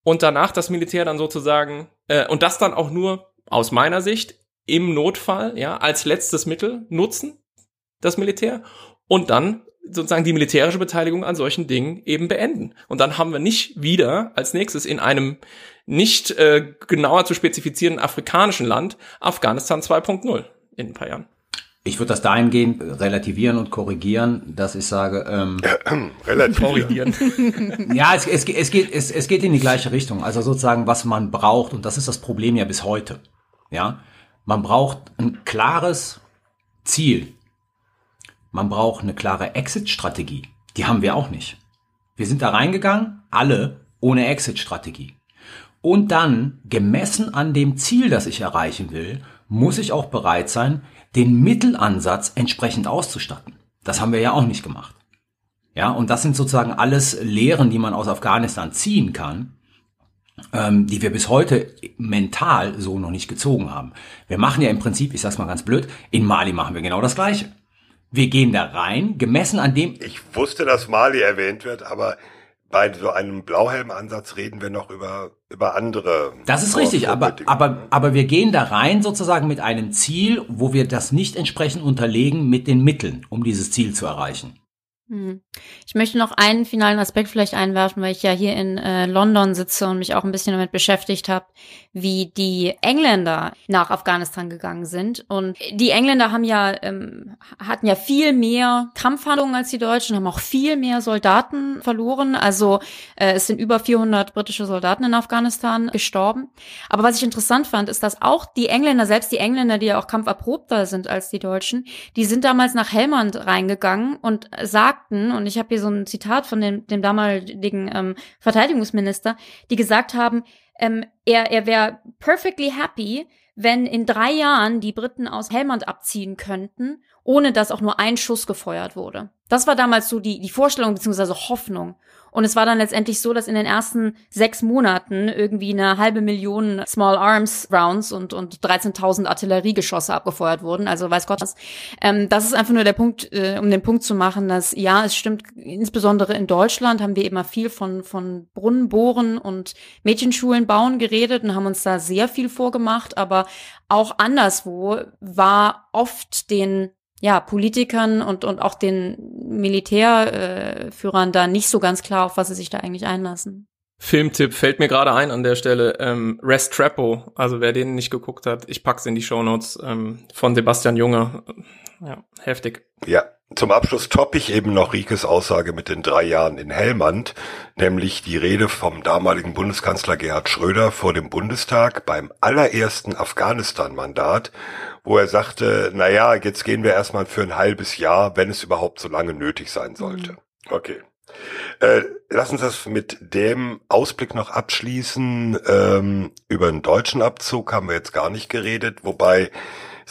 und danach das Militär dann sozusagen äh, und das dann auch nur aus meiner Sicht im Notfall, ja, als letztes Mittel nutzen, das Militär, und dann sozusagen die militärische Beteiligung an solchen Dingen eben beenden. Und dann haben wir nicht wieder als nächstes in einem nicht äh, genauer zu spezifizierenden afrikanischen Land Afghanistan 2.0 in ein paar Jahren. Ich würde das dahingehend relativieren und korrigieren, dass ich sage, ähm, relativieren. ja, es, es, es, geht, es, es geht in die gleiche Richtung. Also sozusagen, was man braucht, und das ist das Problem ja bis heute. Ja, man braucht ein klares Ziel. man braucht eine klare Exit-Strategie. Die haben wir auch nicht. Wir sind da reingegangen, alle ohne Exit-Strategie. Und dann, gemessen an dem Ziel, das ich erreichen will, muss ich auch bereit sein, den Mittelansatz entsprechend auszustatten. Das haben wir ja auch nicht gemacht. Ja, und das sind sozusagen alles Lehren, die man aus Afghanistan ziehen kann, ähm, die wir bis heute mental so noch nicht gezogen haben. Wir machen ja im Prinzip, ich sag's mal ganz blöd, in Mali machen wir genau das Gleiche. Wir gehen da rein, gemessen an dem. Ich wusste, dass Mali erwähnt wird, aber bei so einem Blauhelm-Ansatz reden wir noch über, über andere. Das ist richtig, aber, aber, aber wir gehen da rein sozusagen mit einem Ziel, wo wir das nicht entsprechend unterlegen mit den Mitteln, um dieses Ziel zu erreichen. Hm. Ich möchte noch einen finalen Aspekt vielleicht einwerfen, weil ich ja hier in äh, London sitze und mich auch ein bisschen damit beschäftigt habe, wie die Engländer nach Afghanistan gegangen sind. Und die Engländer haben ja ähm, hatten ja viel mehr Kampfhandlungen als die Deutschen, haben auch viel mehr Soldaten verloren. Also äh, es sind über 400 britische Soldaten in Afghanistan gestorben. Aber was ich interessant fand, ist, dass auch die Engländer, selbst die Engländer, die ja auch kampferprobter sind als die Deutschen, die sind damals nach Helmand reingegangen und sagten sagten, und ich habe hier so ein Zitat von dem, dem damaligen ähm, Verteidigungsminister, die gesagt haben, ähm, er, er wäre perfectly happy, wenn in drei Jahren die Briten aus Helmand abziehen könnten, ohne dass auch nur ein Schuss gefeuert wurde. Das war damals so die, die Vorstellung bzw. Hoffnung. Und es war dann letztendlich so, dass in den ersten sechs Monaten irgendwie eine halbe Million Small Arms Rounds und, und 13.000 Artilleriegeschosse abgefeuert wurden. Also weiß Gott was. Ähm, das ist einfach nur der Punkt, äh, um den Punkt zu machen, dass ja, es stimmt, insbesondere in Deutschland haben wir immer viel von, von Brunnen bohren und Mädchenschulen bauen geredet und haben uns da sehr viel vorgemacht. Aber auch anderswo war oft den ja, Politikern und, und auch den Militärführern äh, da nicht so ganz klar, auf was sie sich da eigentlich einlassen. Filmtipp fällt mir gerade ein an der Stelle. Ähm, Rest Trappo, also wer den nicht geguckt hat, ich pack's in die Shownotes ähm, von Sebastian Junge. Ja, heftig. Ja, zum Abschluss toppe ich eben noch Rikes Aussage mit den drei Jahren in Helmand, nämlich die Rede vom damaligen Bundeskanzler Gerhard Schröder vor dem Bundestag beim allerersten Afghanistan-Mandat, wo er sagte, na ja, jetzt gehen wir erstmal für ein halbes Jahr, wenn es überhaupt so lange nötig sein sollte. Mhm. Okay. Äh, lass uns das mit dem Ausblick noch abschließen. Ähm, über den deutschen Abzug haben wir jetzt gar nicht geredet, wobei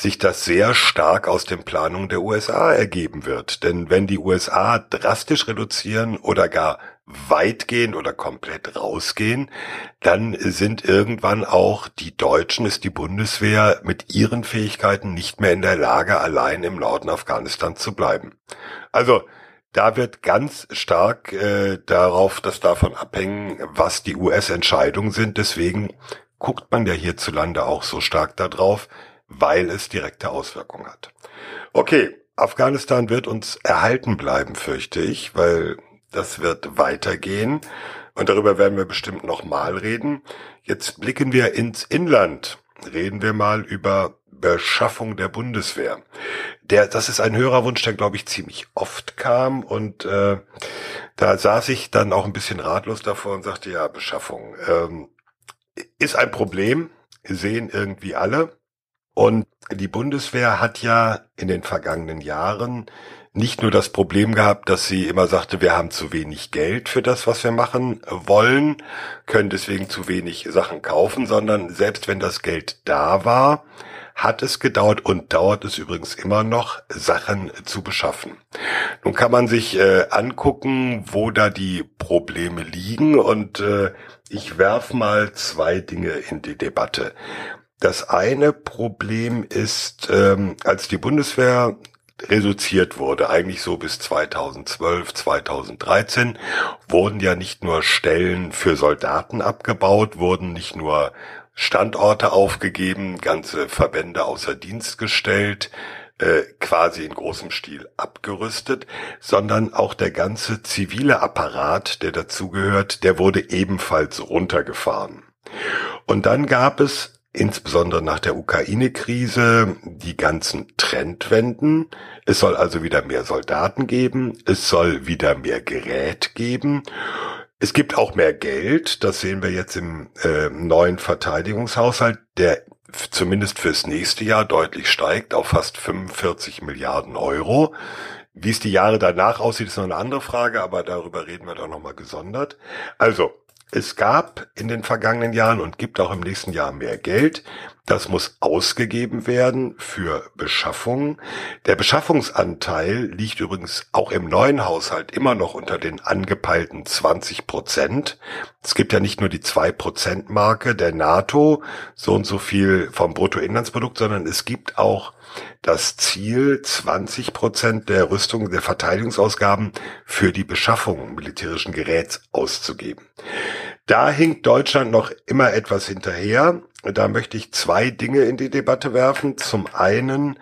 sich das sehr stark aus den Planungen der USA ergeben wird. Denn wenn die USA drastisch reduzieren oder gar weitgehend oder komplett rausgehen, dann sind irgendwann auch die Deutschen, ist die Bundeswehr mit ihren Fähigkeiten nicht mehr in der Lage, allein im Norden Afghanistan zu bleiben. Also da wird ganz stark äh, darauf, das davon abhängen, was die US-Entscheidungen sind. Deswegen guckt man ja hierzulande auch so stark darauf, weil es direkte Auswirkungen hat. Okay, Afghanistan wird uns erhalten bleiben, fürchte ich, weil das wird weitergehen. Und darüber werden wir bestimmt nochmal reden. Jetzt blicken wir ins Inland. Reden wir mal über Beschaffung der Bundeswehr. Der, das ist ein Hörerwunsch, der glaube ich ziemlich oft kam und äh, da saß ich dann auch ein bisschen ratlos davor und sagte, ja, Beschaffung ähm, ist ein Problem, sehen irgendwie alle. Und die Bundeswehr hat ja in den vergangenen Jahren nicht nur das Problem gehabt, dass sie immer sagte, wir haben zu wenig Geld für das, was wir machen wollen, können deswegen zu wenig Sachen kaufen, sondern selbst wenn das Geld da war, hat es gedauert und dauert es übrigens immer noch, Sachen zu beschaffen. Nun kann man sich äh, angucken, wo da die Probleme liegen und äh, ich werf mal zwei Dinge in die Debatte. Das eine Problem ist, ähm, als die Bundeswehr reduziert wurde, eigentlich so bis 2012, 2013, wurden ja nicht nur Stellen für Soldaten abgebaut, wurden nicht nur Standorte aufgegeben, ganze Verbände außer Dienst gestellt, äh, quasi in großem Stil abgerüstet, sondern auch der ganze zivile Apparat, der dazugehört, der wurde ebenfalls runtergefahren. Und dann gab es insbesondere nach der Ukraine-Krise die ganzen Trendwenden. Es soll also wieder mehr Soldaten geben, es soll wieder mehr Gerät geben. Es gibt auch mehr Geld, das sehen wir jetzt im äh, neuen Verteidigungshaushalt, der zumindest fürs nächste Jahr deutlich steigt auf fast 45 Milliarden Euro. Wie es die Jahre danach aussieht, ist noch eine andere Frage, aber darüber reden wir dann nochmal gesondert. Also, es gab in den vergangenen Jahren und gibt auch im nächsten Jahr mehr Geld. Das muss ausgegeben werden für Beschaffung. Der Beschaffungsanteil liegt übrigens auch im neuen Haushalt immer noch unter den angepeilten 20 Prozent. Es gibt ja nicht nur die 2 Prozent Marke der NATO, so und so viel vom Bruttoinlandsprodukt, sondern es gibt auch das Ziel, 20 Prozent der Rüstung, der Verteidigungsausgaben für die Beschaffung militärischen Geräts auszugeben. Da hinkt Deutschland noch immer etwas hinterher. Da möchte ich zwei Dinge in die Debatte werfen. Zum einen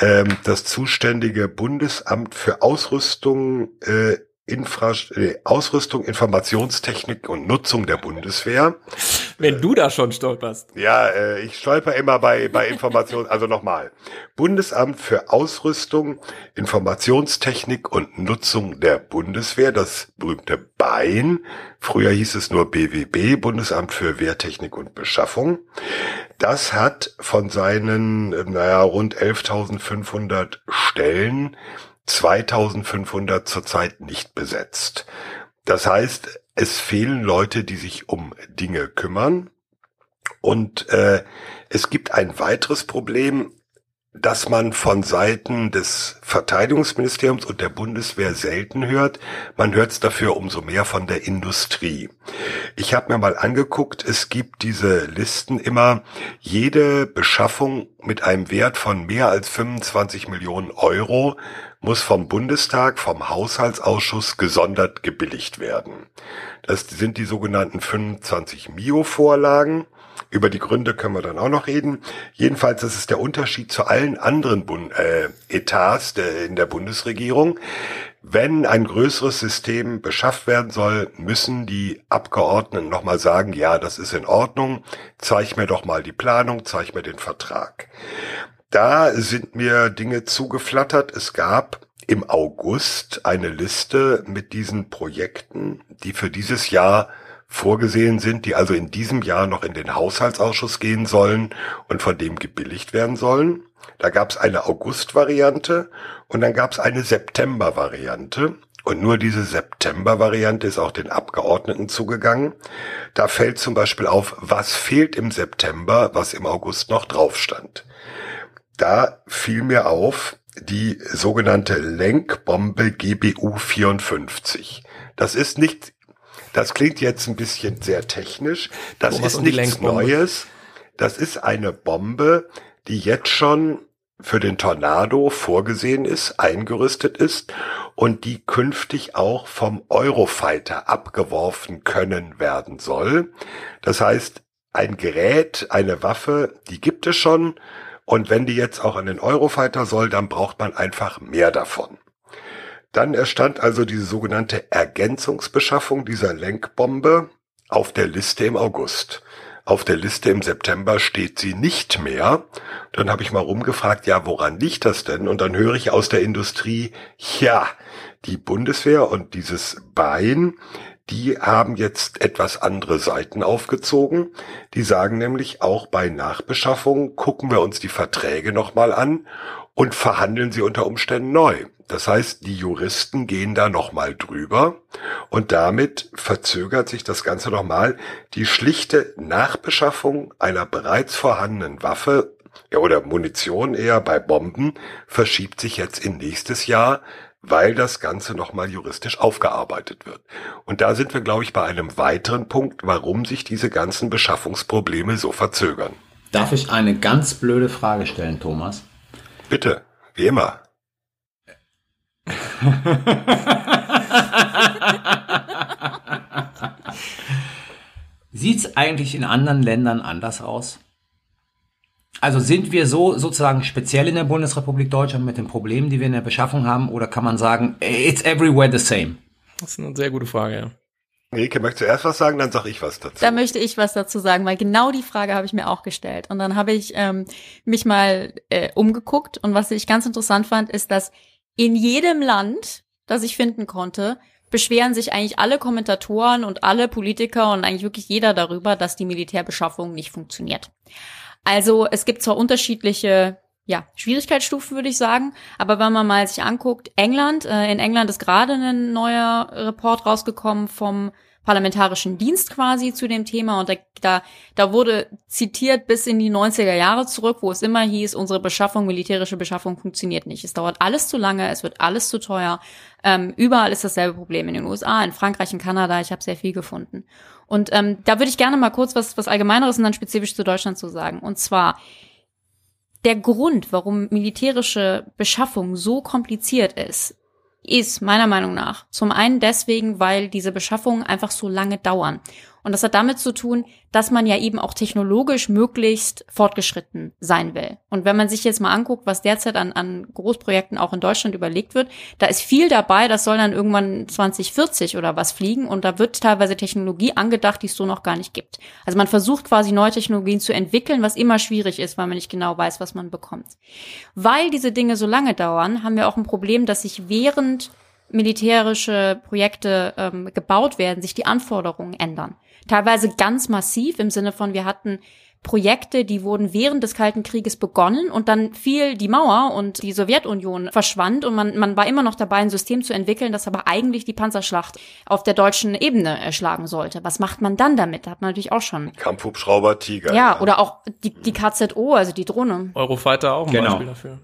ähm, das zuständige Bundesamt für Ausrüstung äh, Infra äh, Ausrüstung, Informationstechnik und Nutzung der Bundeswehr. Wenn du da schon stolperst. Ja, äh, ich stolper immer bei, bei Information, also nochmal. Bundesamt für Ausrüstung, Informationstechnik und Nutzung der Bundeswehr, das berühmte BEIN. Früher hieß es nur BWB, Bundesamt für Wehrtechnik und Beschaffung. Das hat von seinen, äh, naja, rund 11.500 Stellen 2500 zurzeit nicht besetzt. Das heißt, es fehlen Leute, die sich um Dinge kümmern. Und äh, es gibt ein weiteres Problem dass man von Seiten des Verteidigungsministeriums und der Bundeswehr selten hört. Man hört es dafür umso mehr von der Industrie. Ich habe mir mal angeguckt, es gibt diese Listen immer, jede Beschaffung mit einem Wert von mehr als 25 Millionen Euro muss vom Bundestag, vom Haushaltsausschuss gesondert gebilligt werden. Das sind die sogenannten 25 Mio-Vorlagen. Über die Gründe können wir dann auch noch reden. Jedenfalls, das ist der Unterschied zu allen anderen Bund äh, Etats der, in der Bundesregierung. Wenn ein größeres System beschafft werden soll, müssen die Abgeordneten nochmal sagen, ja, das ist in Ordnung, zeig mir doch mal die Planung, zeig mir den Vertrag. Da sind mir Dinge zugeflattert. Es gab im August eine Liste mit diesen Projekten, die für dieses Jahr vorgesehen sind, die also in diesem Jahr noch in den Haushaltsausschuss gehen sollen und von dem gebilligt werden sollen. Da gab es eine August-Variante und dann gab es eine September-Variante. Und nur diese September-Variante ist auch den Abgeordneten zugegangen. Da fällt zum Beispiel auf, was fehlt im September, was im August noch drauf stand. Da fiel mir auf, die sogenannte Lenkbombe GBU 54. Das ist nicht das klingt jetzt ein bisschen sehr technisch. Das Thomas ist nichts Neues. Das ist eine Bombe, die jetzt schon für den Tornado vorgesehen ist, eingerüstet ist und die künftig auch vom Eurofighter abgeworfen können werden soll. Das heißt, ein Gerät, eine Waffe, die gibt es schon und wenn die jetzt auch an den Eurofighter soll, dann braucht man einfach mehr davon. Dann erstand also diese sogenannte Ergänzungsbeschaffung dieser Lenkbombe auf der Liste im August. Auf der Liste im September steht sie nicht mehr. Dann habe ich mal rumgefragt, ja, woran liegt das denn? Und dann höre ich aus der Industrie, ja, die Bundeswehr und dieses Bein, die haben jetzt etwas andere Seiten aufgezogen. Die sagen nämlich auch bei Nachbeschaffung gucken wir uns die Verträge nochmal an und verhandeln sie unter Umständen neu. Das heißt, die Juristen gehen da nochmal drüber und damit verzögert sich das Ganze nochmal. Die schlichte Nachbeschaffung einer bereits vorhandenen Waffe ja, oder Munition eher bei Bomben verschiebt sich jetzt in nächstes Jahr, weil das Ganze nochmal juristisch aufgearbeitet wird. Und da sind wir, glaube ich, bei einem weiteren Punkt, warum sich diese ganzen Beschaffungsprobleme so verzögern. Darf ich eine ganz blöde Frage stellen, Thomas? Bitte, wie immer. Sieht es eigentlich in anderen Ländern anders aus? Also sind wir so sozusagen speziell in der Bundesrepublik Deutschland mit den Problemen, die wir in der Beschaffung haben, oder kann man sagen, it's everywhere the same? Das ist eine sehr gute Frage, ja. Rike, möchtest du erst was sagen, dann sag ich was dazu. Da möchte ich was dazu sagen, weil genau die Frage habe ich mir auch gestellt. Und dann habe ich ähm, mich mal äh, umgeguckt und was ich ganz interessant fand, ist, dass in jedem Land, das ich finden konnte, beschweren sich eigentlich alle Kommentatoren und alle Politiker und eigentlich wirklich jeder darüber, dass die Militärbeschaffung nicht funktioniert. Also es gibt zwar unterschiedliche ja, Schwierigkeitsstufen würde ich sagen. Aber wenn man mal sich anguckt, England, äh, in England ist gerade ein neuer Report rausgekommen vom parlamentarischen Dienst quasi zu dem Thema und da, da, da wurde zitiert bis in die 90er Jahre zurück, wo es immer hieß, unsere Beschaffung, militärische Beschaffung funktioniert nicht. Es dauert alles zu lange, es wird alles zu teuer. Ähm, überall ist dasselbe Problem in den USA, in Frankreich, in Kanada. Ich habe sehr viel gefunden. Und ähm, da würde ich gerne mal kurz was, was Allgemeineres und dann spezifisch zu Deutschland zu sagen. Und zwar der Grund, warum militärische Beschaffung so kompliziert ist, ist meiner Meinung nach zum einen deswegen, weil diese Beschaffungen einfach so lange dauern. Und das hat damit zu tun, dass man ja eben auch technologisch möglichst fortgeschritten sein will. Und wenn man sich jetzt mal anguckt, was derzeit an, an Großprojekten auch in Deutschland überlegt wird, da ist viel dabei, das soll dann irgendwann 2040 oder was fliegen und da wird teilweise Technologie angedacht, die es so noch gar nicht gibt. Also man versucht quasi neue Technologien zu entwickeln, was immer schwierig ist, weil man nicht genau weiß, was man bekommt. Weil diese Dinge so lange dauern, haben wir auch ein Problem, dass sich während militärische Projekte ähm, gebaut werden, sich die Anforderungen ändern. Teilweise ganz massiv im Sinne von, wir hatten Projekte, die wurden während des Kalten Krieges begonnen und dann fiel die Mauer und die Sowjetunion verschwand und man, man war immer noch dabei, ein System zu entwickeln, das aber eigentlich die Panzerschlacht auf der deutschen Ebene erschlagen sollte. Was macht man dann damit? Da hat man natürlich auch schon. Kampfhubschrauber, Tiger. Ja, oder auch die, die KZO, also die Drohne. Eurofighter auch ein Genau. Beispiel dafür.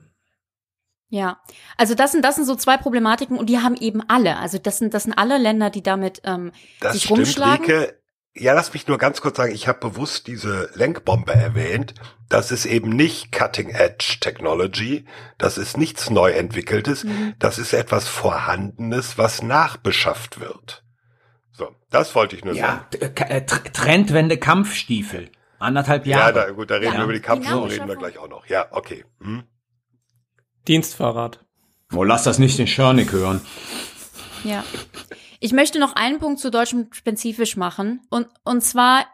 Ja, also das sind das sind so zwei Problematiken und die haben eben alle. Also das sind das sind alle Länder, die damit ähm, Das sich stimmt, rumschlagen. Rike. Ja, lass mich nur ganz kurz sagen, ich habe bewusst diese Lenkbombe erwähnt. Das ist eben nicht Cutting Edge Technology. Das ist nichts neu entwickeltes. Mhm. Das ist etwas Vorhandenes, was nachbeschafft wird. So, das wollte ich nur sagen. Ja, äh, Tr- Trendwende Kampfstiefel. Anderthalb Ja, Jahre. da, gut, da reden Ja. wir über die Die Kampfführung, reden wir gleich auch noch. Ja, okay. Hm? Dienstfahrrad. Oh, lass das nicht den Schörnig hören. Ja. Ich möchte noch einen Punkt zu Deutschland spezifisch machen. Und, und zwar,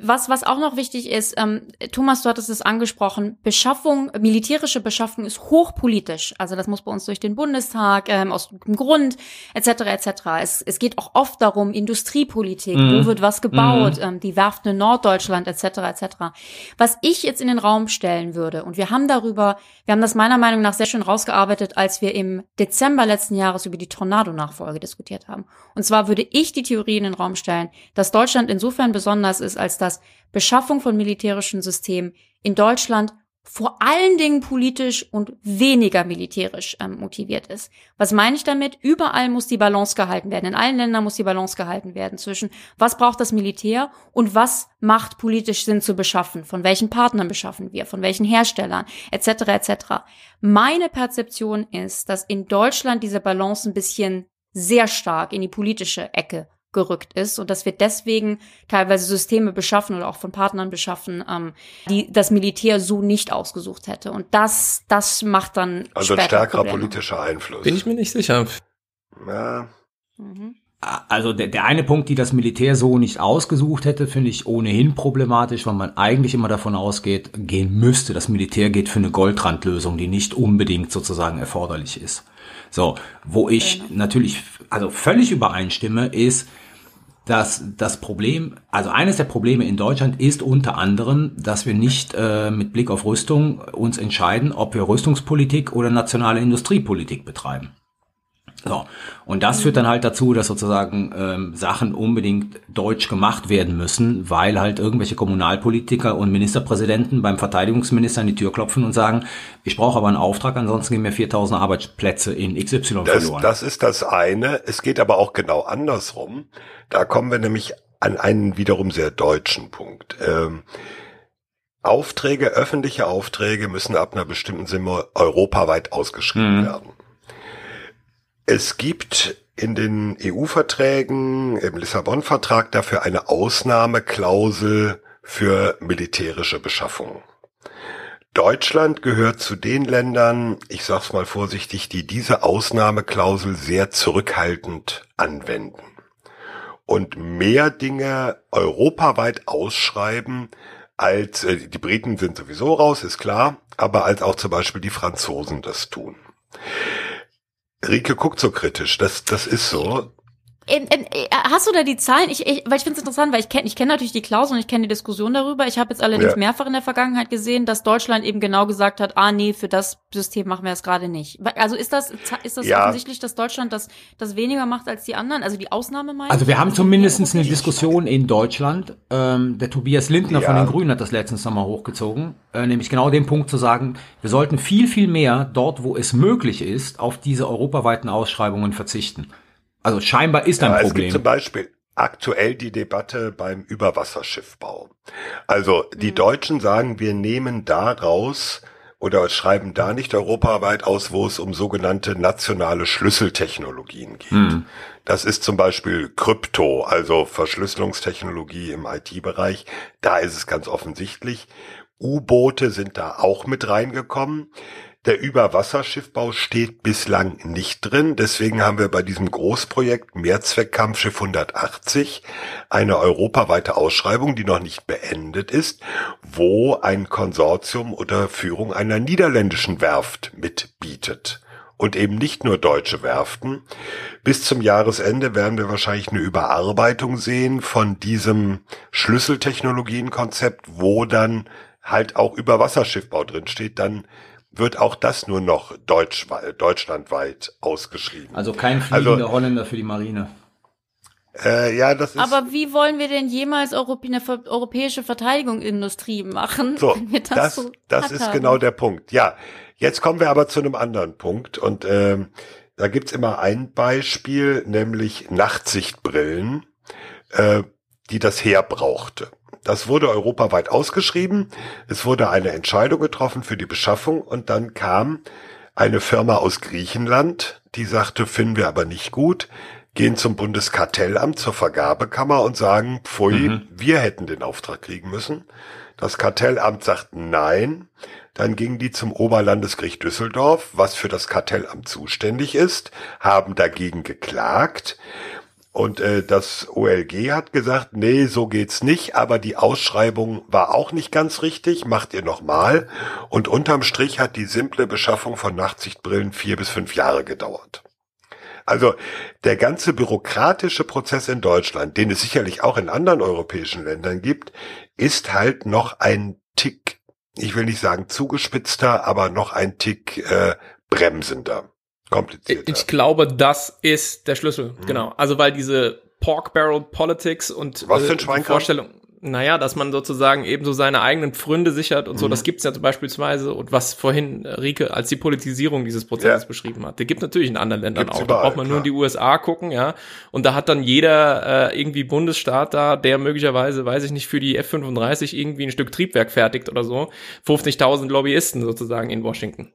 was, was auch noch wichtig ist, ähm, Thomas, du hattest es angesprochen, Beschaffung, militärische Beschaffung ist hochpolitisch. Also das muss bei uns durch den Bundestag, ähm, aus gutem Grund, etc. etc. Es, es geht auch oft darum, Industriepolitik, wo wird was gebaut, ähm, die Werften in Norddeutschland, etc. etc. Was ich jetzt in den Raum stellen würde, und wir haben darüber, wir haben das meiner Meinung nach sehr schön rausgearbeitet, als wir im Dezember letzten Jahres über die Tornado-Nachfolge diskutiert haben. Und zwar würde ich die Theorie in den Raum stellen, dass Deutschland insofern besonders ist, als dass Beschaffung von militärischen Systemen in Deutschland vor allen Dingen politisch und weniger militärisch ähm, motiviert ist. Was meine ich damit? Überall muss die Balance gehalten werden. In allen Ländern muss die Balance gehalten werden zwischen was braucht das Militär und was macht politisch Sinn zu beschaffen. Von welchen Partnern beschaffen wir, von welchen Herstellern, etc. etc. Meine Perzeption ist, dass in Deutschland diese Balance ein bisschen sehr stark in die politische Ecke gerückt ist und dass wir deswegen teilweise Systeme beschaffen oder auch von Partnern beschaffen, ähm, die das Militär so nicht ausgesucht hätte. Und das, das macht dann Also ein stärkerer Probleme. politischer Einfluss. Bin ich mir nicht sicher. ja, Mhm. Also der, der eine Punkt, die das Militär so nicht ausgesucht hätte, finde ich ohnehin problematisch, weil man eigentlich immer davon ausgeht, gehen müsste, das Militär geht für eine Goldrandlösung, die nicht unbedingt sozusagen erforderlich ist. So, wo ich natürlich also völlig übereinstimme, ist, dass das Problem, also eines der Probleme in Deutschland ist unter anderem, dass wir nicht äh, mit Blick auf Rüstung uns entscheiden, ob wir Rüstungspolitik oder nationale Industriepolitik betreiben. So. Und das führt dann halt dazu, dass sozusagen ähm, Sachen unbedingt deutsch gemacht werden müssen, weil halt irgendwelche Kommunalpolitiker und Ministerpräsidenten beim Verteidigungsminister an die Tür klopfen und sagen, ich brauche aber einen Auftrag, ansonsten gehen mir 4000 Arbeitsplätze in XY das, verloren. das ist das eine. Es geht aber auch genau andersrum. Da kommen wir nämlich an einen wiederum sehr deutschen Punkt. Ähm, Aufträge, öffentliche Aufträge müssen ab einer bestimmten Summe europaweit ausgeschrieben Mhm. werden. Es gibt in den EU-Verträgen, im Lissabon-Vertrag dafür eine Ausnahmeklausel für militärische Beschaffung. Deutschland gehört zu den Ländern, ich sag's mal vorsichtig, die diese Ausnahmeklausel sehr zurückhaltend anwenden und mehr Dinge europaweit ausschreiben, als äh, die Briten sind sowieso raus, ist klar, aber als auch zum Beispiel die Franzosen das tun. Rike guckt so kritisch, das, das ist so. In, in, äh, hast du da die Zahlen? Ich, ich, weil ich finde es interessant, weil ich kenne ich kenn natürlich die Klausel und ich kenne die Diskussion darüber. Ich habe jetzt allerdings Ja. mehrfach in der Vergangenheit gesehen, dass Deutschland eben genau gesagt hat, ah nee, für das System machen wir es gerade nicht. Also ist das ist das Ja. offensichtlich, dass Deutschland das, das weniger macht als die anderen? Also die Ausnahme meint? Also wir haben zumindest eine Diskussion in Deutschland. Ähm, der Tobias Lindner von Ja. den Grünen hat das letztens nochmal hochgezogen, äh, nämlich genau den Punkt zu sagen, wir sollten viel, viel mehr dort, wo es möglich ist, auf diese europaweiten Ausschreibungen verzichten. Also scheinbar ist ein Ja, es Problem. gibt zum Beispiel aktuell die Debatte beim Überwasserschiffbau. Also die Deutschen sagen, wir nehmen daraus oder schreiben da nicht europaweit aus, wo es um sogenannte nationale Schlüsseltechnologien geht. Das ist zum Beispiel Krypto, also Verschlüsselungstechnologie im IT-Bereich. Da ist es ganz offensichtlich. U-Boote sind da auch mit reingekommen. Der Überwasserschiffbau steht bislang nicht drin. Deswegen haben wir bei diesem Großprojekt Mehrzweckkampfschiff 180 eine europaweite Ausschreibung, die noch nicht beendet ist, wo ein Konsortium unter Führung einer niederländischen Werft mitbietet. Und eben nicht nur deutsche Werften. Bis zum Jahresende werden wir wahrscheinlich eine Überarbeitung sehen von diesem Schlüsseltechnologienkonzept, wo dann halt auch Überwasserschiffbau drin steht. Dann wird auch das nur noch deutsch, deutschlandweit ausgeschrieben. also kein fliegender Also- Holländer für die Marine. Äh, ja, das ist Aber wie wollen wir denn jemals Europä eine ver- europäische Verteidigungsindustrie machen, so. wenn wir das, Das, so das ist genau der Punkt. Ja, jetzt kommen wir aber zu einem anderen Punkt und ähm, da gibt's immer ein Beispiel, nämlich Nachtsichtbrillen, äh, die das Heer brauchte. Das wurde europaweit ausgeschrieben. Es wurde eine Entscheidung getroffen für die Beschaffung und dann kam eine Firma aus Griechenland, die sagte, finden wir aber nicht gut, gehen zum Bundeskartellamt, zur Vergabekammer und sagen, pfui, wir hätten den Auftrag kriegen müssen. Das Kartellamt sagt nein. Dann gingen die zum Oberlandesgericht Düsseldorf, was für das Kartellamt zuständig ist, haben dagegen geklagt. Und äh, das OLG hat gesagt, nee, so geht's nicht, aber die Ausschreibung war auch nicht ganz richtig, macht ihr nochmal. Und unterm Strich hat die simple Beschaffung von Nachtsichtbrillen vier bis fünf Jahre gedauert. Also der ganze bürokratische Prozess in Deutschland, den es sicherlich auch in anderen europäischen Ländern gibt, ist halt noch ein Tick, ich will nicht sagen zugespitzter, aber noch ein Tick äh, bremsender, komplizierter. Ich glaube, das ist der Schlüssel, genau. Also weil diese Pork Barrel Politics und Was ein die? Vorstellung, naja, dass man sozusagen eben so seine eigenen Pfründe sichert und so, Mhm. das gibt's ja beispielsweise und was vorhin äh, Rike als die Politisierung dieses Prozesses Ja. beschrieben hat. Der gibt natürlich in anderen Ländern Gibt's auch. überall, da braucht man nur in klar. die USA gucken, ja. Und da hat dann jeder äh, irgendwie Bundesstaat da, der möglicherweise, weiß ich nicht, für die F-35 irgendwie ein Stück Triebwerk fertigt oder so, 50.000 Lobbyisten sozusagen in Washington.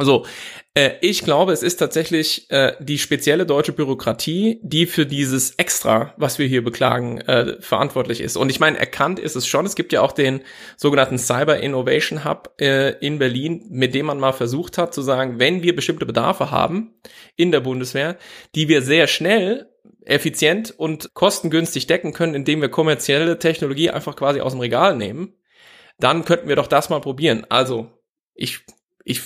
Also, äh, ich glaube, es ist tatsächlich äh, die spezielle deutsche Bürokratie, die für dieses Extra, was wir hier beklagen, äh, verantwortlich ist. Und ich meine, erkannt ist es schon. Es gibt ja auch den sogenannten Cyber Innovation Hub äh, in Berlin, mit dem man mal versucht hat zu sagen, wenn wir bestimmte Bedarfe haben in der Bundeswehr, die wir sehr schnell effizient und kostengünstig decken können, indem wir kommerzielle Technologie einfach quasi aus dem Regal nehmen, dann könnten wir doch das mal probieren. Also, ich, ich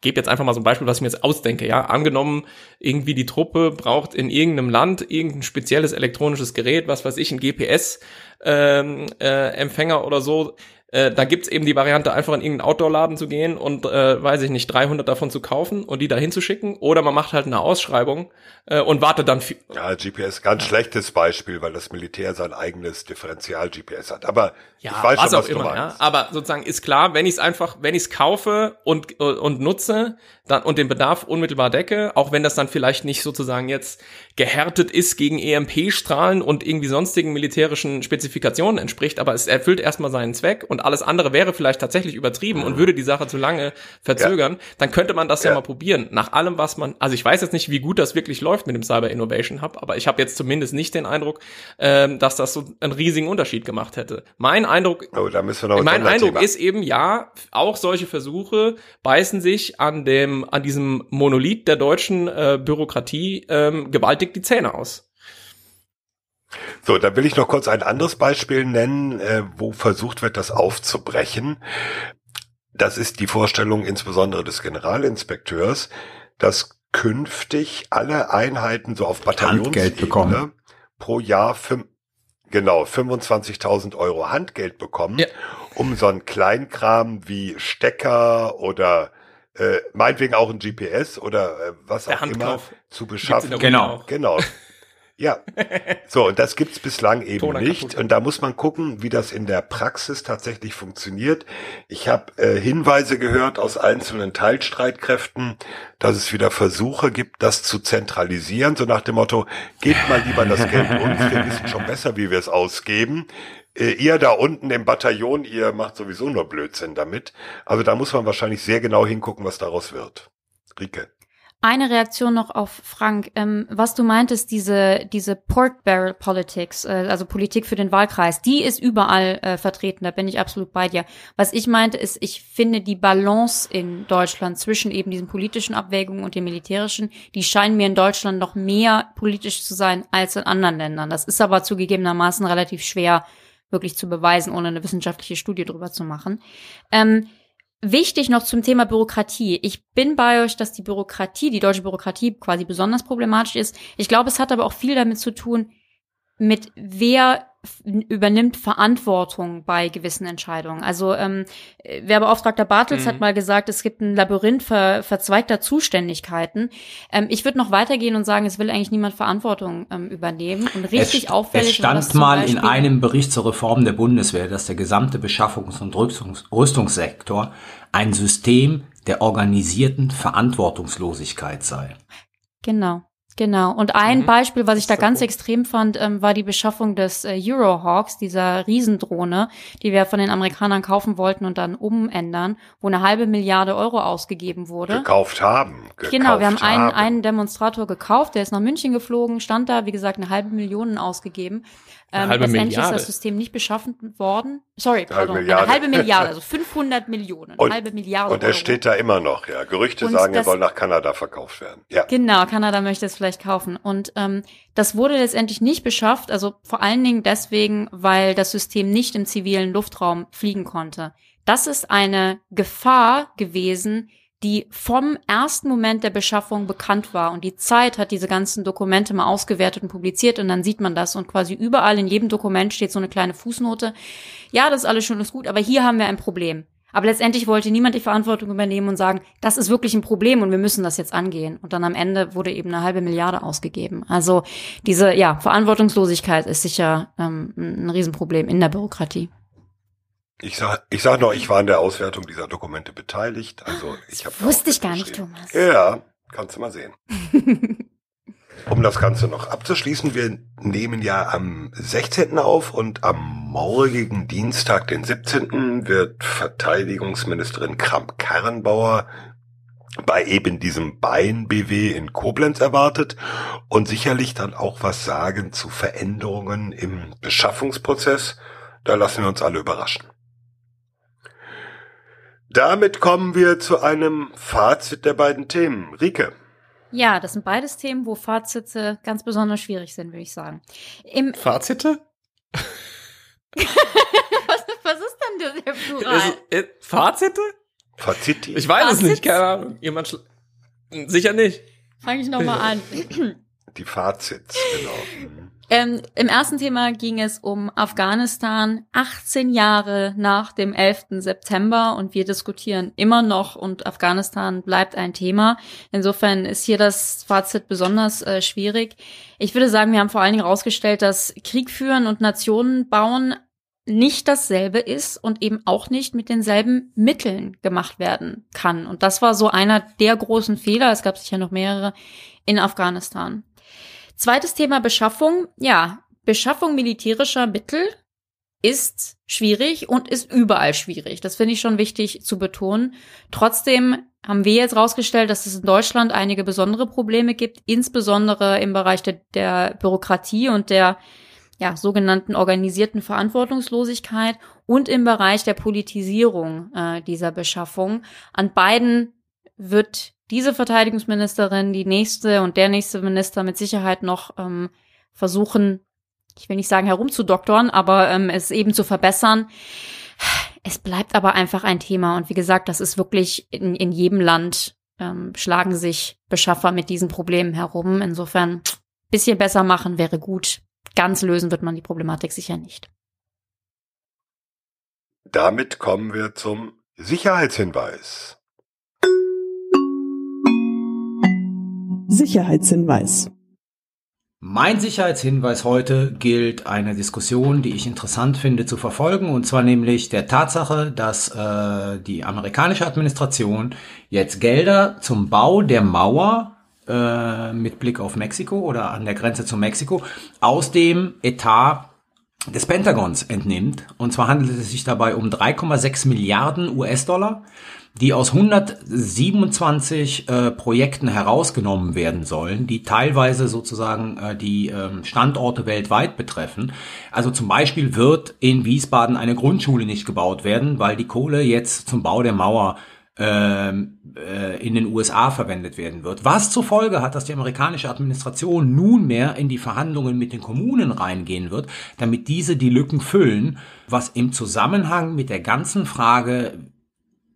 gebe jetzt einfach mal so ein Beispiel, was ich mir jetzt ausdenke, ja. Angenommen, irgendwie die Truppe braucht in irgendeinem Land irgendein spezielles elektronisches Gerät, was weiß ich, ein GPS ähm, äh, oder so. Äh, da gibt's eben die Variante, einfach in irgendeinen Outdoor-Laden zu gehen und, äh, weiß ich nicht, 300 davon zu kaufen und die da hinzuschicken. Oder man macht halt eine Ausschreibung äh, und wartet dann. Ja, GPS, ganz schlechtes Beispiel, weil das Militär sein eigenes Differential-GPS hat. Aber Ja, ich weiß was schon, auch was du immer, ja. Aber sozusagen ist klar, wenn ich es einfach, wenn ich es kaufe und, und nutze dann, und den Bedarf unmittelbar decke, auch wenn das dann vielleicht nicht sozusagen jetzt gehärtet ist gegen EMP-Strahlen und irgendwie sonstigen militärischen Spezifikationen entspricht, aber es erfüllt erstmal seinen Zweck und alles andere wäre vielleicht tatsächlich übertrieben und würde die Sache zu lange verzögern, dann könnte man das ja. Ja. mal probieren. Nach allem, was man, also ich weiß jetzt nicht, wie gut das wirklich läuft mit dem Cyber Innovation Hub, aber ich habe jetzt zumindest nicht den Eindruck, ähm, dass das so einen riesigen Unterschied gemacht hätte. Mein Eindruck Oh, mein. Eindruck ist eben, ja, auch solche Versuche beißen sich an dem, an diesem Monolith der deutschen äh, Bürokratie ähm, gewaltig die Zähne aus. So, da will ich noch kurz ein anderes Beispiel nennen, äh, wo versucht wird, das aufzubrechen. Das ist die Vorstellung insbesondere des Generalinspekteurs, dass künftig alle Einheiten so auf Bataillonsebene bekommen. pro Jahr fünf, genau 25.000 Euro Handgeld bekommen, Ja. um so einen Kleinkram wie Stecker oder äh, meinetwegen auch ein GPS oder äh, was Der auch immer Handkauf. zu Gibt's beschaffen. Genau. Genau. Ja. So, und das gibt's bislang eben Toner nicht. kaputt. Und da muss man gucken, wie das in der Praxis tatsächlich funktioniert. Ich habe äh, Hinweise gehört aus einzelnen Teilstreitkräften, dass es wieder Versuche gibt, das zu zentralisieren, so nach dem Motto, gebt mal lieber das Geld uns, wir wissen schon besser, wie wir es ausgeben. Äh, ihr da unten im Bataillon, ihr macht sowieso nur Blödsinn damit. Also da muss man wahrscheinlich sehr genau hingucken, was daraus wird. Rike. Eine Reaktion noch auf Frank, ähm, was du meintest, diese diese Pork Barrel Politics, äh, also Politik für den Wahlkreis, die ist überall äh, vertreten. Da bin ich absolut bei dir. Was ich meinte, ist, ich finde die Balance in Deutschland zwischen eben diesen politischen Abwägungen und den militärischen, die scheinen mir in Deutschland noch mehr politisch zu sein als in anderen Ländern. Das ist aber zugegebenermaßen relativ schwer wirklich zu beweisen, ohne eine wissenschaftliche Studie drüber zu machen. Ähm, Wichtig noch zum Thema Bürokratie. Ich bin bei euch, dass die Bürokratie, die deutsche Bürokratie quasi besonders problematisch ist. Ich glaube, es hat aber auch viel damit zu tun, mit wer übernimmt Verantwortung bei gewissen Entscheidungen. Also ähm, Werbeauftragter Bartels Mhm. hat mal gesagt, es gibt ein Labyrinth ver verzweigter Zuständigkeiten. Ähm, ich würde noch weitergehen und sagen, es will eigentlich niemand Verantwortung ähm, übernehmen. Und richtig es, auffällig es stand mal in einem Bericht zur Reform der Bundeswehr, dass der gesamte Beschaffungs- und Rüstungs Rüstungssektor ein System der organisierten Verantwortungslosigkeit sei. Genau, genau. Und ein Mhm. Beispiel, was ich da ganz doch extrem fand, ähm, war die Beschaffung des äh, Eurohawks, dieser Riesendrohne, die wir von den Amerikanern kaufen wollten und dann umändern, wo eine halbe Milliarde Euro ausgegeben wurde. Gekauft haben. Gekauft Genau, wir haben einen, haben. einen Demonstrator gekauft, der ist nach München geflogen, stand da, wie gesagt, eine halbe Million ausgegeben. Eine Ähm, halbe letztendlich Milliarde. ist das System nicht beschaffen worden. Sorry, Halbe pardon, Milliarde. eine halbe Milliarde, also 500 Millionen, eine Und- halbe Milliarde Und er Euro. steht da immer noch, ja. Gerüchte Und sagen, er soll nach Kanada verkauft werden. Ja. Genau, Kanada möchte es vielleicht kaufen. Und ähm, das wurde letztendlich nicht beschafft, also vor allen Dingen deswegen, weil das System nicht im zivilen Luftraum fliegen konnte. Das ist eine Gefahr gewesen, die vom ersten Moment der Beschaffung bekannt war. Und die Zeit hat diese ganzen Dokumente mal ausgewertet und publiziert und dann sieht man das. Und quasi überall in jedem Dokument steht so eine kleine Fußnote. Ja, das ist alles schön und gut, aber hier haben wir ein Problem. Aber letztendlich wollte niemand die Verantwortung übernehmen und sagen, das ist wirklich ein Problem und wir müssen das jetzt angehen. Und dann am Ende wurde eben eine halbe Milliarde ausgegeben. Also diese ja, Verantwortungslosigkeit ist sicher ähm, ein Riesenproblem in der Bürokratie. Ich sag, ich sag noch, ich war an der Auswertung dieser Dokumente beteiligt. Also ich habe Wusste ich gar nicht, Thomas. Ja, kannst du mal sehen. Um das Ganze noch abzuschließen, wir nehmen ja am 16. auf und am morgigen Dienstag, den 17. wird Verteidigungsministerin Kramp-Karrenbauer bei eben diesem Bein-BW in Koblenz erwartet und sicherlich dann auch was sagen zu Veränderungen im Beschaffungsprozess. Da lassen wir uns alle überraschen. Damit kommen wir zu einem Fazit der beiden Themen. Rike. Ja, das sind beides Themen, wo Fazite ganz besonders schwierig sind, würde ich sagen. Im, Fazite? was, was ist denn der, Plural? Ist, äh, Fazite? Faziti. Ich weiß es Fazit? nicht, keine Ahnung. Jemand schl- Sicher nicht. Fange ich nochmal an. Die Fazits, genau. Ähm, Im ersten Thema ging es um Afghanistan, 18 Jahre nach dem 11. September und wir diskutieren immer noch und Afghanistan bleibt ein Thema. Insofern ist hier das Fazit besonders äh, schwierig. Ich würde sagen, wir haben vor allen Dingen herausgestellt, dass Krieg führen und Nationen bauen nicht dasselbe ist und eben auch nicht mit denselben Mitteln gemacht werden kann. Und das war so einer der großen Fehler, es gab sicher noch mehrere, in Afghanistan. Zweites Thema Beschaffung. Ja, Beschaffung militärischer Mittel ist schwierig und ist überall schwierig. Das finde ich schon wichtig zu betonen. Trotzdem haben wir jetzt rausgestellt, dass es in Deutschland einige besondere Probleme gibt, insbesondere im Bereich der, der Bürokratie und der ja, sogenannten organisierten Verantwortungslosigkeit und im Bereich der Politisierung äh, dieser Beschaffung. An beiden wird diese Verteidigungsministerin, die nächste und der nächste Minister mit Sicherheit noch ähm, versuchen, ich will nicht sagen herumzudoktoren, aber ähm, es eben zu verbessern. Es bleibt aber einfach ein Thema und wie gesagt, das ist wirklich in, in jedem Land ähm, schlagen sich Beschaffer mit diesen Problemen herum. Insofern bisschen besser machen wäre gut. Ganz lösen wird man die Problematik sicher nicht. Damit kommen wir zum Sicherheitshinweis. Sicherheitshinweis. Mein Sicherheitshinweis heute gilt einer Diskussion, die ich interessant finde zu verfolgen, und zwar nämlich der Tatsache, dass äh, die amerikanische Administration jetzt Gelder zum Bau der Mauer äh, mit Blick auf Mexiko oder an der Grenze zu Mexiko aus dem Etat des Pentagons entnimmt. Und zwar handelt es sich dabei um 3,6 Milliarden US-Dollar die aus 127 äh, Projekten herausgenommen werden sollen, die teilweise sozusagen äh, die äh, Standorte weltweit betreffen. Also zum Beispiel wird in Wiesbaden eine Grundschule nicht gebaut werden, weil die Kohle jetzt zum Bau der Mauer ähm, äh, in den USA verwendet werden wird. Was zur Folge hat, dass die amerikanische Administration nunmehr in die Verhandlungen mit den Kommunen reingehen wird, damit diese die Lücken füllen, was im Zusammenhang mit der ganzen Frage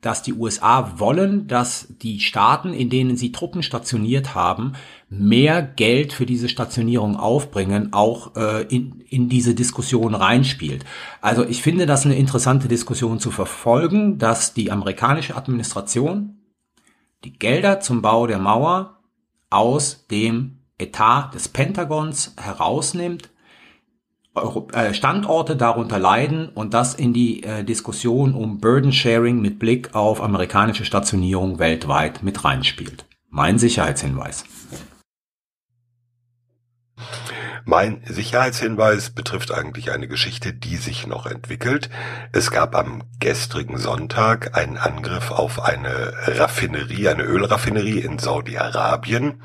dass die USA wollen, dass die Staaten, in denen sie Truppen stationiert haben, mehr Geld für diese Stationierung aufbringen, auch äh, in, in diese Diskussion reinspielt. Also ich finde das eine interessante Diskussion zu verfolgen, dass die amerikanische Administration die Gelder zum Bau der Mauer aus dem Etat des Pentagons herausnimmt Standorte darunter leiden und das in die äh, Diskussion um Burden Sharing mit Blick auf amerikanische Stationierung weltweit mit reinspielt. Mein Sicherheitshinweis. Mein Sicherheitshinweis betrifft eigentlich eine Geschichte, die sich noch entwickelt. Es gab am gestrigen Sonntag einen Angriff auf eine Raffinerie, eine Ölraffinerie in Saudi-Arabien.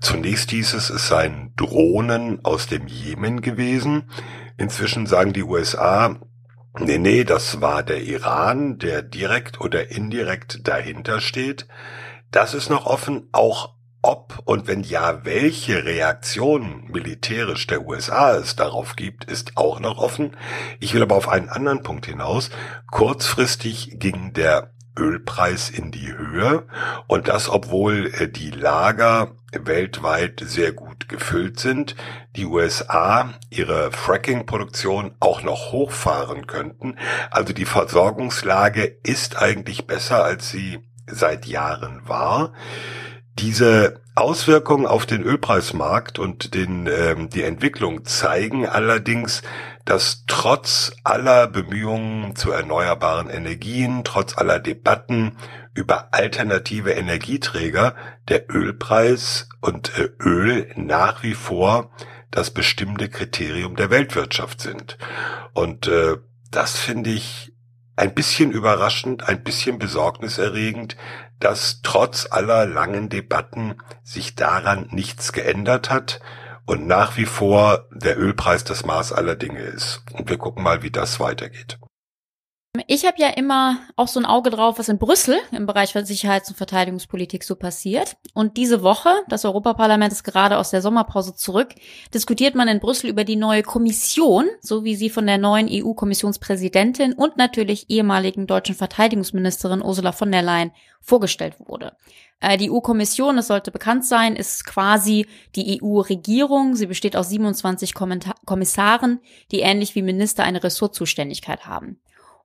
Zunächst hieß es, es seien Drohnen aus dem Jemen gewesen. Inzwischen sagen die USA, nee, nee, das war der Iran, der direkt oder indirekt dahinter steht. Das ist noch offen, auch ob und wenn ja, welche Reaktion militärisch der USA es darauf gibt, ist auch noch offen. Ich will aber auf einen anderen Punkt hinaus. Kurzfristig ging der Ölpreis in die Höhe und das, obwohl äh, die Lager weltweit sehr gut gefüllt sind, die USA ihre Fracking-Produktion auch noch hochfahren könnten. Also die Versorgungslage ist eigentlich besser, als sie seit Jahren war. Diese Auswirkungen auf den Ölpreismarkt und den, ähm, die Entwicklung zeigen allerdings, dass trotz aller Bemühungen zu erneuerbaren Energien, trotz aller Debatten über alternative Energieträger, der Ölpreis und äh, Öl nach wie vor das bestimmte Kriterium der Weltwirtschaft sind. Und äh, das finde ich ein bisschen überraschend, ein bisschen besorgniserregend, dass trotz aller langen Debatten sich daran nichts geändert hat und nach wie vor der Ölpreis das Maß aller Dinge ist. Und wir gucken mal, wie das weitergeht. Ich habe ja immer auch so ein Auge drauf, was in Brüssel im Bereich von Sicherheits- und Verteidigungspolitik so passiert. Und diese Woche, das Europaparlament ist gerade aus der Sommerpause zurück, diskutiert man in Brüssel über die neue Kommission, so wie sie von der neuen EU-Kommissionspräsidentin und natürlich ehemaligen deutschen Verteidigungsministerin Ursula von der Leyen vorgestellt wurde. Äh, die EU-Kommission, das sollte bekannt sein, ist quasi die EU-Regierung. Sie besteht aus 27 Kommissaren, die ähnlich wie Minister eine Ressortzuständigkeit haben.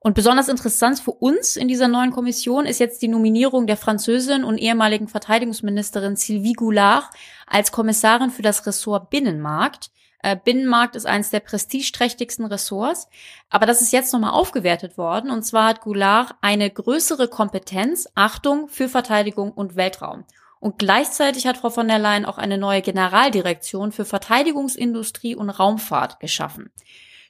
Und besonders interessant für uns in dieser neuen Kommission ist jetzt die Nominierung der Französin und ehemaligen Verteidigungsministerin Sylvie Goulard als Kommissarin für das Ressort Binnenmarkt. Äh, Binnenmarkt ist eines der prestigeträchtigsten Ressorts, aber das ist jetzt nochmal aufgewertet worden. Und zwar hat Goulard eine größere Kompetenz, Achtung, für Verteidigung und Weltraum. Und gleichzeitig hat Frau von der Leyen auch eine neue Generaldirektion für Verteidigungsindustrie und Raumfahrt geschaffen.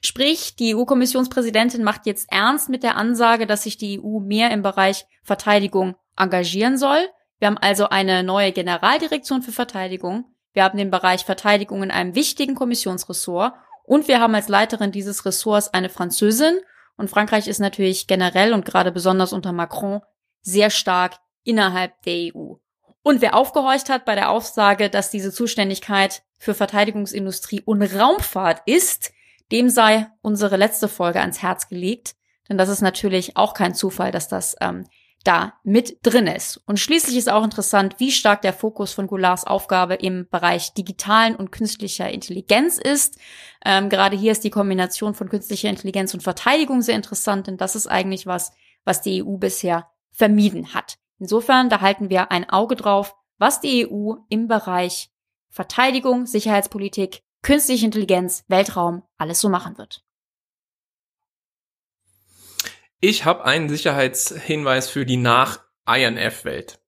Sprich, die EU-Kommissionspräsidentin macht jetzt ernst mit der Ansage, dass sich die EU mehr im Bereich Verteidigung engagieren soll. Wir haben also eine neue Generaldirektion für Verteidigung. Wir haben den Bereich Verteidigung in einem wichtigen Kommissionsressort und wir haben als Leiterin dieses Ressorts eine Französin. Und Frankreich ist natürlich generell und gerade besonders unter Macron sehr stark innerhalb der EU. Und wer aufgehorcht hat bei der Aussage, dass diese Zuständigkeit für Verteidigungsindustrie und Raumfahrt ist, dem sei unsere letzte Folge ans Herz gelegt, denn das ist natürlich auch kein Zufall, dass das ähm, da mit drin ist. Und schließlich ist auch interessant, wie stark der Fokus von Goulards Aufgabe im Bereich digitalen und künstlicher Intelligenz ist. Ähm, gerade hier ist die Kombination von künstlicher Intelligenz und Verteidigung sehr interessant, denn das ist eigentlich was, was die EU bisher vermieden hat. Insofern, da halten wir ein Auge drauf, was die EU im Bereich Verteidigung, Sicherheitspolitik, künstliche Intelligenz, Weltraum alles so machen wird. Ich habe einen Sicherheitshinweis für die Nach-INF-Welt.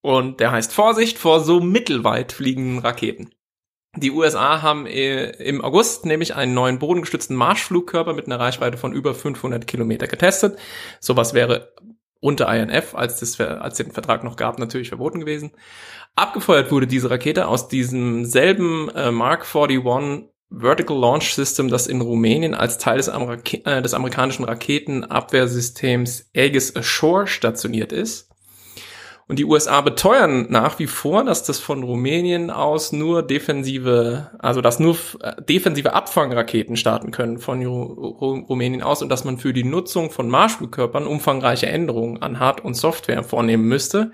Und der heißt Vorsicht vor so mittelweit fliegenden Raketen. Die USA haben äh, im August nämlich einen neuen bodengestützten Marschflugkörper mit einer Reichweite von über 500 Kilometer getestet. Sowas wäre unter INF, als, das, als den Vertrag noch gab, natürlich verboten gewesen. Abgefeuert wurde diese Rakete aus diesem selben äh, Mark 41 Vertical Launch System, das in Rumänien als Teil des, Amerika äh, des amerikanischen Raketenabwehrsystems Aegis Ashore stationiert ist. Und die USA beteuern nach wie vor, dass das von Rumänien aus nur defensive, also dass nur äh, defensive Abfangraketen starten können von Rumänien aus und dass man für die Nutzung von Marschflugkörpern umfangreiche Änderungen an Hard- und Software vornehmen müsste.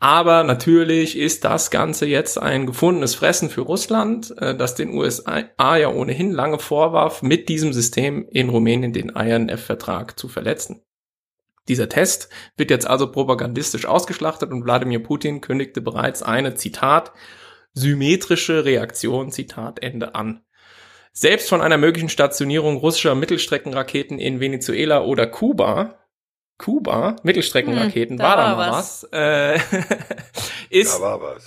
Aber natürlich ist das Ganze jetzt ein gefundenes Fressen für Russland, äh, das den USA ja ohnehin lange vorwarf, mit diesem System in Rumänien den INF-Vertrag zu verletzen. Dieser Test wird jetzt also propagandistisch ausgeschlachtet und Wladimir Putin kündigte bereits eine, Zitat, symmetrische Reaktion, Zitat Ende an. Selbst von einer möglichen Stationierung russischer Mittelstreckenraketen in Venezuela oder Kuba Kuba, Mittelstreckenraketen, hm, war da, mal was, was äh, ist, da war was.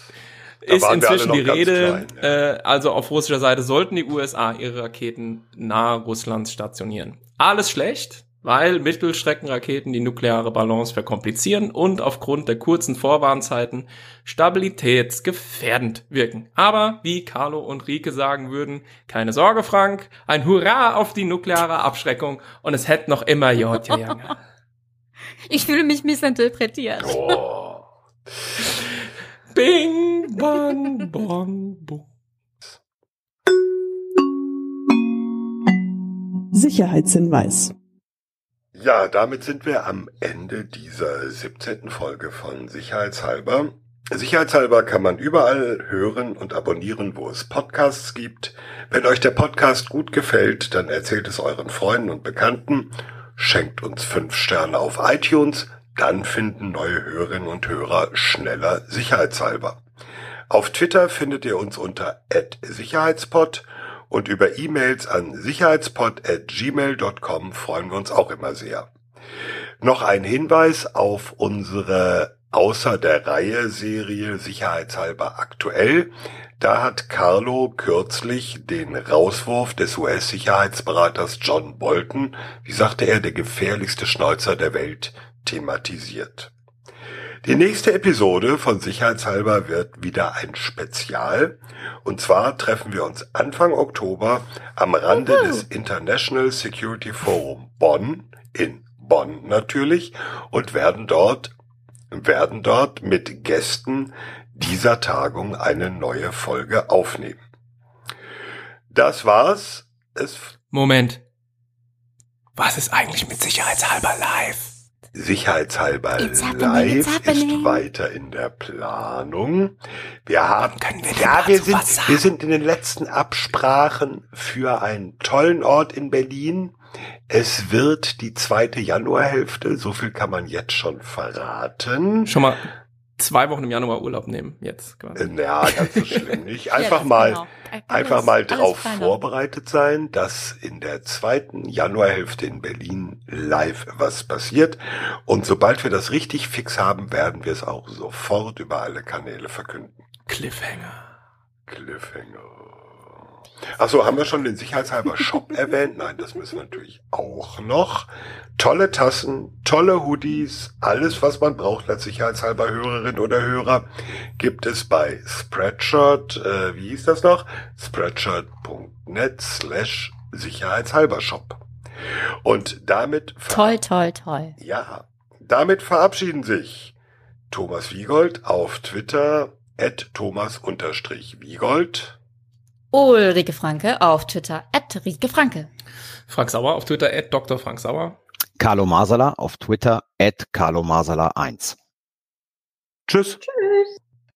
Da ist inzwischen die Rede, klein, ja. äh, also auf russischer Seite sollten die USA ihre Raketen nahe Russlands stationieren. Alles schlecht, weil Mittelstreckenraketen die nukleare Balance verkomplizieren und aufgrund der kurzen Vorwarnzeiten stabilitätsgefährdend wirken. Aber wie Carlo und Rike sagen würden, keine Sorge Frank, ein Hurra auf die nukleare Abschreckung und es hätte noch immer Jotja Ich fühle mich missinterpretiert. Oh. Bing, bang, bong, bong. Sicherheitshinweis. Ja, damit sind wir am Ende dieser 17. Folge von Sicherheitshalber. Sicherheitshalber kann man überall hören und abonnieren, wo es Podcasts gibt. Wenn euch der Podcast gut gefällt, dann erzählt es euren Freunden und Bekannten schenkt uns fünf Sterne auf iTunes, dann finden neue Hörerinnen und Hörer schneller sicherheitshalber. Auf Twitter findet ihr uns unter @sicherheitspod und über E-Mails an sicherheitspod@gmail.com freuen wir uns auch immer sehr. Noch ein Hinweis auf unsere außer der Reihe Serie Sicherheitshalber aktuell. Da hat Carlo kürzlich den Rauswurf des US-Sicherheitsberaters John Bolton, wie sagte er, der gefährlichste Schneuzer der Welt, thematisiert. Die nächste Episode von Sicherheitshalber wird wieder ein Spezial. Und zwar treffen wir uns Anfang Oktober am Rande des International Security Forum Bonn, in Bonn natürlich, und werden dort, werden dort mit Gästen dieser Tagung eine neue Folge aufnehmen. Das war's. Es Moment. Was ist eigentlich mit Sicherheitshalber live? Sicherheitshalber live ist weiter in der Planung. Wir haben, Können wir ja, wir sind, wir sind in den letzten Absprachen für einen tollen Ort in Berlin. Es wird die zweite Januarhälfte, so viel kann man jetzt schon verraten. Schon mal zwei Wochen im Januar Urlaub nehmen jetzt. Quasi. Äh, ja, ganz so schlimm nicht. Einfach ja, mal, genau. einfach mal drauf vorbereitet sein, dass in der zweiten Januarhälfte in Berlin live was passiert. Und sobald wir das richtig fix haben, werden wir es auch sofort über alle Kanäle verkünden. Cliffhanger. Cliffhanger. Achso, haben wir schon den sicherheitshalber Shop erwähnt? Nein, das müssen wir natürlich auch noch. Tolle Tassen, tolle Hoodies, alles, was man braucht als sicherheitshalber Hörerin oder Hörer, gibt es bei Spreadshirt, äh, wie hieß das noch? Spreadshirt.net slash sicherheitshalber Shop. Und damit... Toll, toll, toll. Ja, damit verabschieden sich Thomas Wiegold auf Twitter at Thomas-Wiegold Ulrike Franke auf Twitter at Rike Franke. Frank Sauer auf Twitter at Dr. Frank Sauer. Carlo Masala, auf Twitter at Carlo Masala 1. Tschüss. Tschüss.